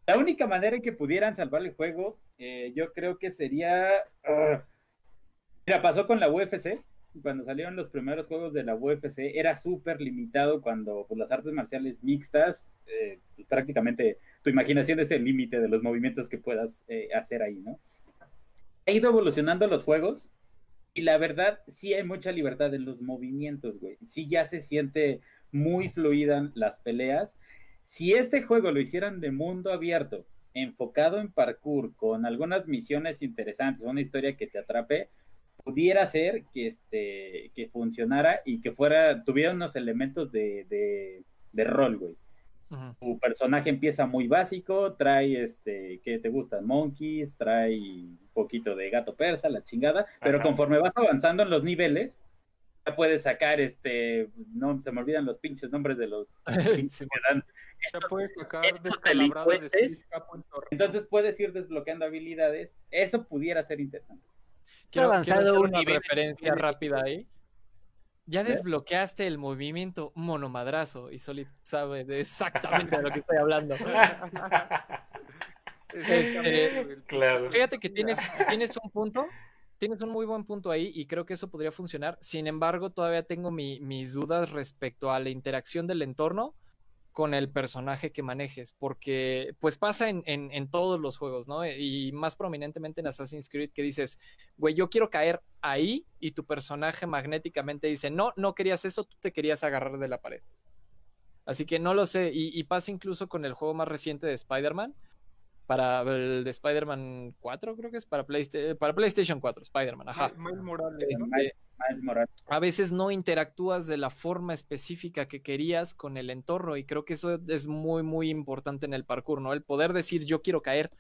la única manera en que pudieran salvar el juego, eh, yo creo que sería. Ah, mira, pasó con la UFC cuando salieron los primeros juegos de la UFC, era súper limitado cuando pues, las artes marciales mixtas, eh, pues, prácticamente tu imaginación es el límite de los movimientos que puedas eh, hacer ahí, ¿no? Ha ido evolucionando los juegos y la verdad sí hay mucha libertad en los movimientos, güey. Sí ya se siente muy fluida las peleas. Si este juego lo hicieran de mundo abierto, enfocado en parkour, con algunas misiones interesantes, una historia que te atrape, pudiera ser que este que funcionara y que fuera tuviera unos elementos de, de, rol, güey. Tu personaje empieza muy básico, trae este, ¿qué te gustan? Monkeys, trae un poquito de gato persa, la chingada, pero conforme vas avanzando en los niveles, ya puedes sacar este, no se me olvidan los pinches nombres de los Ya puedes sacar Entonces puedes ir desbloqueando habilidades, eso pudiera ser interesante. Quiero, avanzado una referencia rápida ahí. Ya desbloqueaste el movimiento monomadrazo y Solid sabe de exactamente de lo que estoy hablando. Este, claro. Fíjate que tienes, tienes un punto, tienes un muy buen punto ahí y creo que eso podría funcionar. Sin embargo, todavía tengo mis dudas respecto a la interacción del entorno con el personaje que manejes, porque pues pasa en, en, todos los juegos, ¿no? Y más prominentemente en Assassin's Creed que dices, güey, yo quiero caer ahí y tu personaje magnéticamente dice, no, no querías eso, tú te querías agarrar de la pared. Así que no lo sé, y, y pasa incluso con el juego más reciente de Spider-Man, para el de Spider-Man 4, creo que es para, para PlayStation 4, Spider-Man, ajá. Este, a veces no interactúas de la forma específica que querías con el entorno y creo que eso es muy, muy importante en el parkour, ¿no? El poder decir yo quiero caer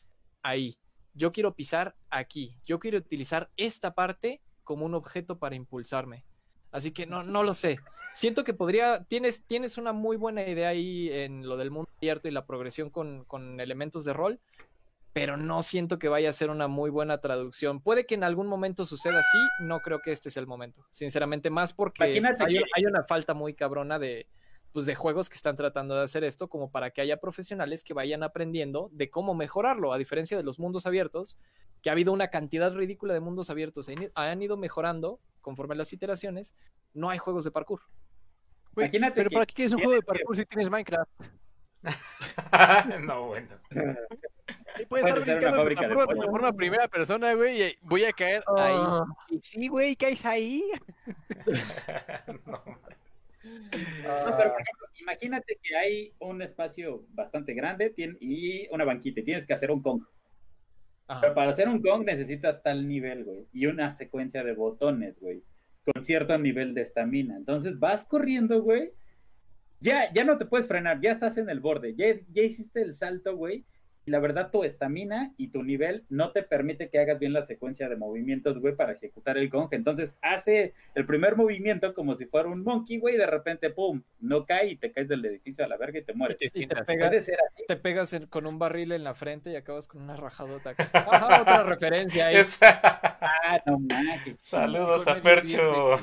ahí, yo quiero pisar aquí, yo quiero utilizar esta parte como un objeto para impulsarme. Así que no, no lo sé. Siento que podría, tienes, tienes una muy buena idea ahí en lo del mundo abierto y la progresión con, con elementos de rol, pero no siento que vaya a ser una muy buena traducción. Puede que en algún momento suceda así, no creo que este sea el momento, sinceramente, más porque hay, una falta muy cabrona de, pues, de juegos que están tratando de hacer esto como para que haya profesionales que vayan aprendiendo de cómo mejorarlo, a diferencia de los mundos abiertos, que ha habido una cantidad ridícula de mundos abiertos, han ido mejorando conforme las iteraciones, no hay juegos de parkour. Imagínate pero ¿para qué es un juego de parkour si tienes Minecraft? no, bueno. Y puedes estar brincando fábrica de forma primera persona, güey, y voy a caer ahí. Ah. Y sí, güey, caes ahí. no, no, pero imagínate que hay un espacio bastante grande y una banquita y tienes que hacer un Kong. Pero para hacer un Kong necesitas tal nivel, güey, y una secuencia de botones, güey, con cierto nivel de estamina. Entonces vas corriendo, güey, ya, ya no te puedes frenar, ya estás en el borde, ya, ya hiciste el salto, güey, la verdad tu estamina y tu nivel no te permite que hagas bien la secuencia de movimientos, güey, para ejecutar el gong. Entonces hace el primer movimiento como si fuera un monkey, güey, y de repente, pum, no cae y te caes del edificio a la verga y te mueres. Y te, te pegas con un barril en la frente y acabas con una rajadota. Ajá, otra referencia ahí. ah, no mames. Saludos a Percho.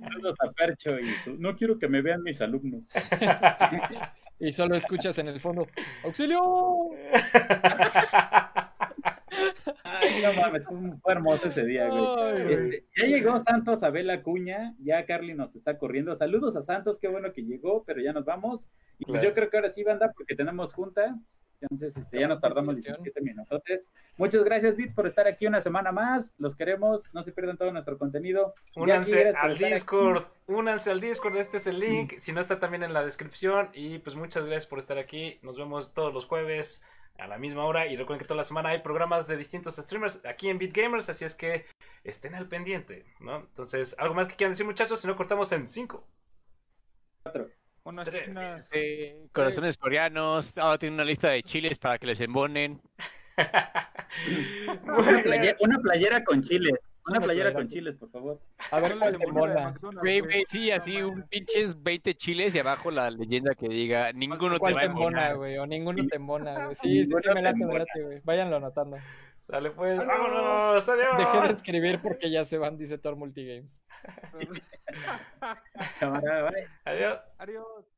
Saludos a Percho y no quiero que me vean mis alumnos. y solo escuchas en el fondo, ¡auxilio! Ay, no mames, fue hermoso ese día, güey. Este, ya llegó Santos a la Cuña, ya Carly nos está corriendo. Saludos a Santos, qué bueno que llegó, pero ya nos vamos. Y pues yo creo que ahora sí, banda, porque tenemos junta. Entonces, este, ya nos tardamos 17 minutos. Muchas gracias, Bit, por estar aquí una semana más. Los queremos. No se pierdan todo nuestro contenido. Únanse al Discord. Únanse al Discord. Este es el link. Si no, está también en la descripción. Y pues muchas gracias por estar aquí. Nos vemos todos los jueves a la misma hora. Y recuerden que toda la semana hay programas de distintos streamers aquí en BitGamers, así es que estén al pendiente, ¿no? Entonces, ¿algo más que quieran decir, muchachos? Si no, cortamos en 5. 4. corazones coreanos. Ahora tiene una lista de chiles para que les embonen. una playera con chiles. Una playera con chiles, por favor. A ver, se mola. sí, así un pinches 20 chiles y abajo la leyenda que diga ninguno te, te embona, güey, o ninguno te embona, güey. Sí, sí, sí, me late, me late, güey. Váyanlo anotando. Sale pues, vámonos, adiós. Dejen de escribir porque ya se van, dice Thor Multigames. Adiós. Adiós.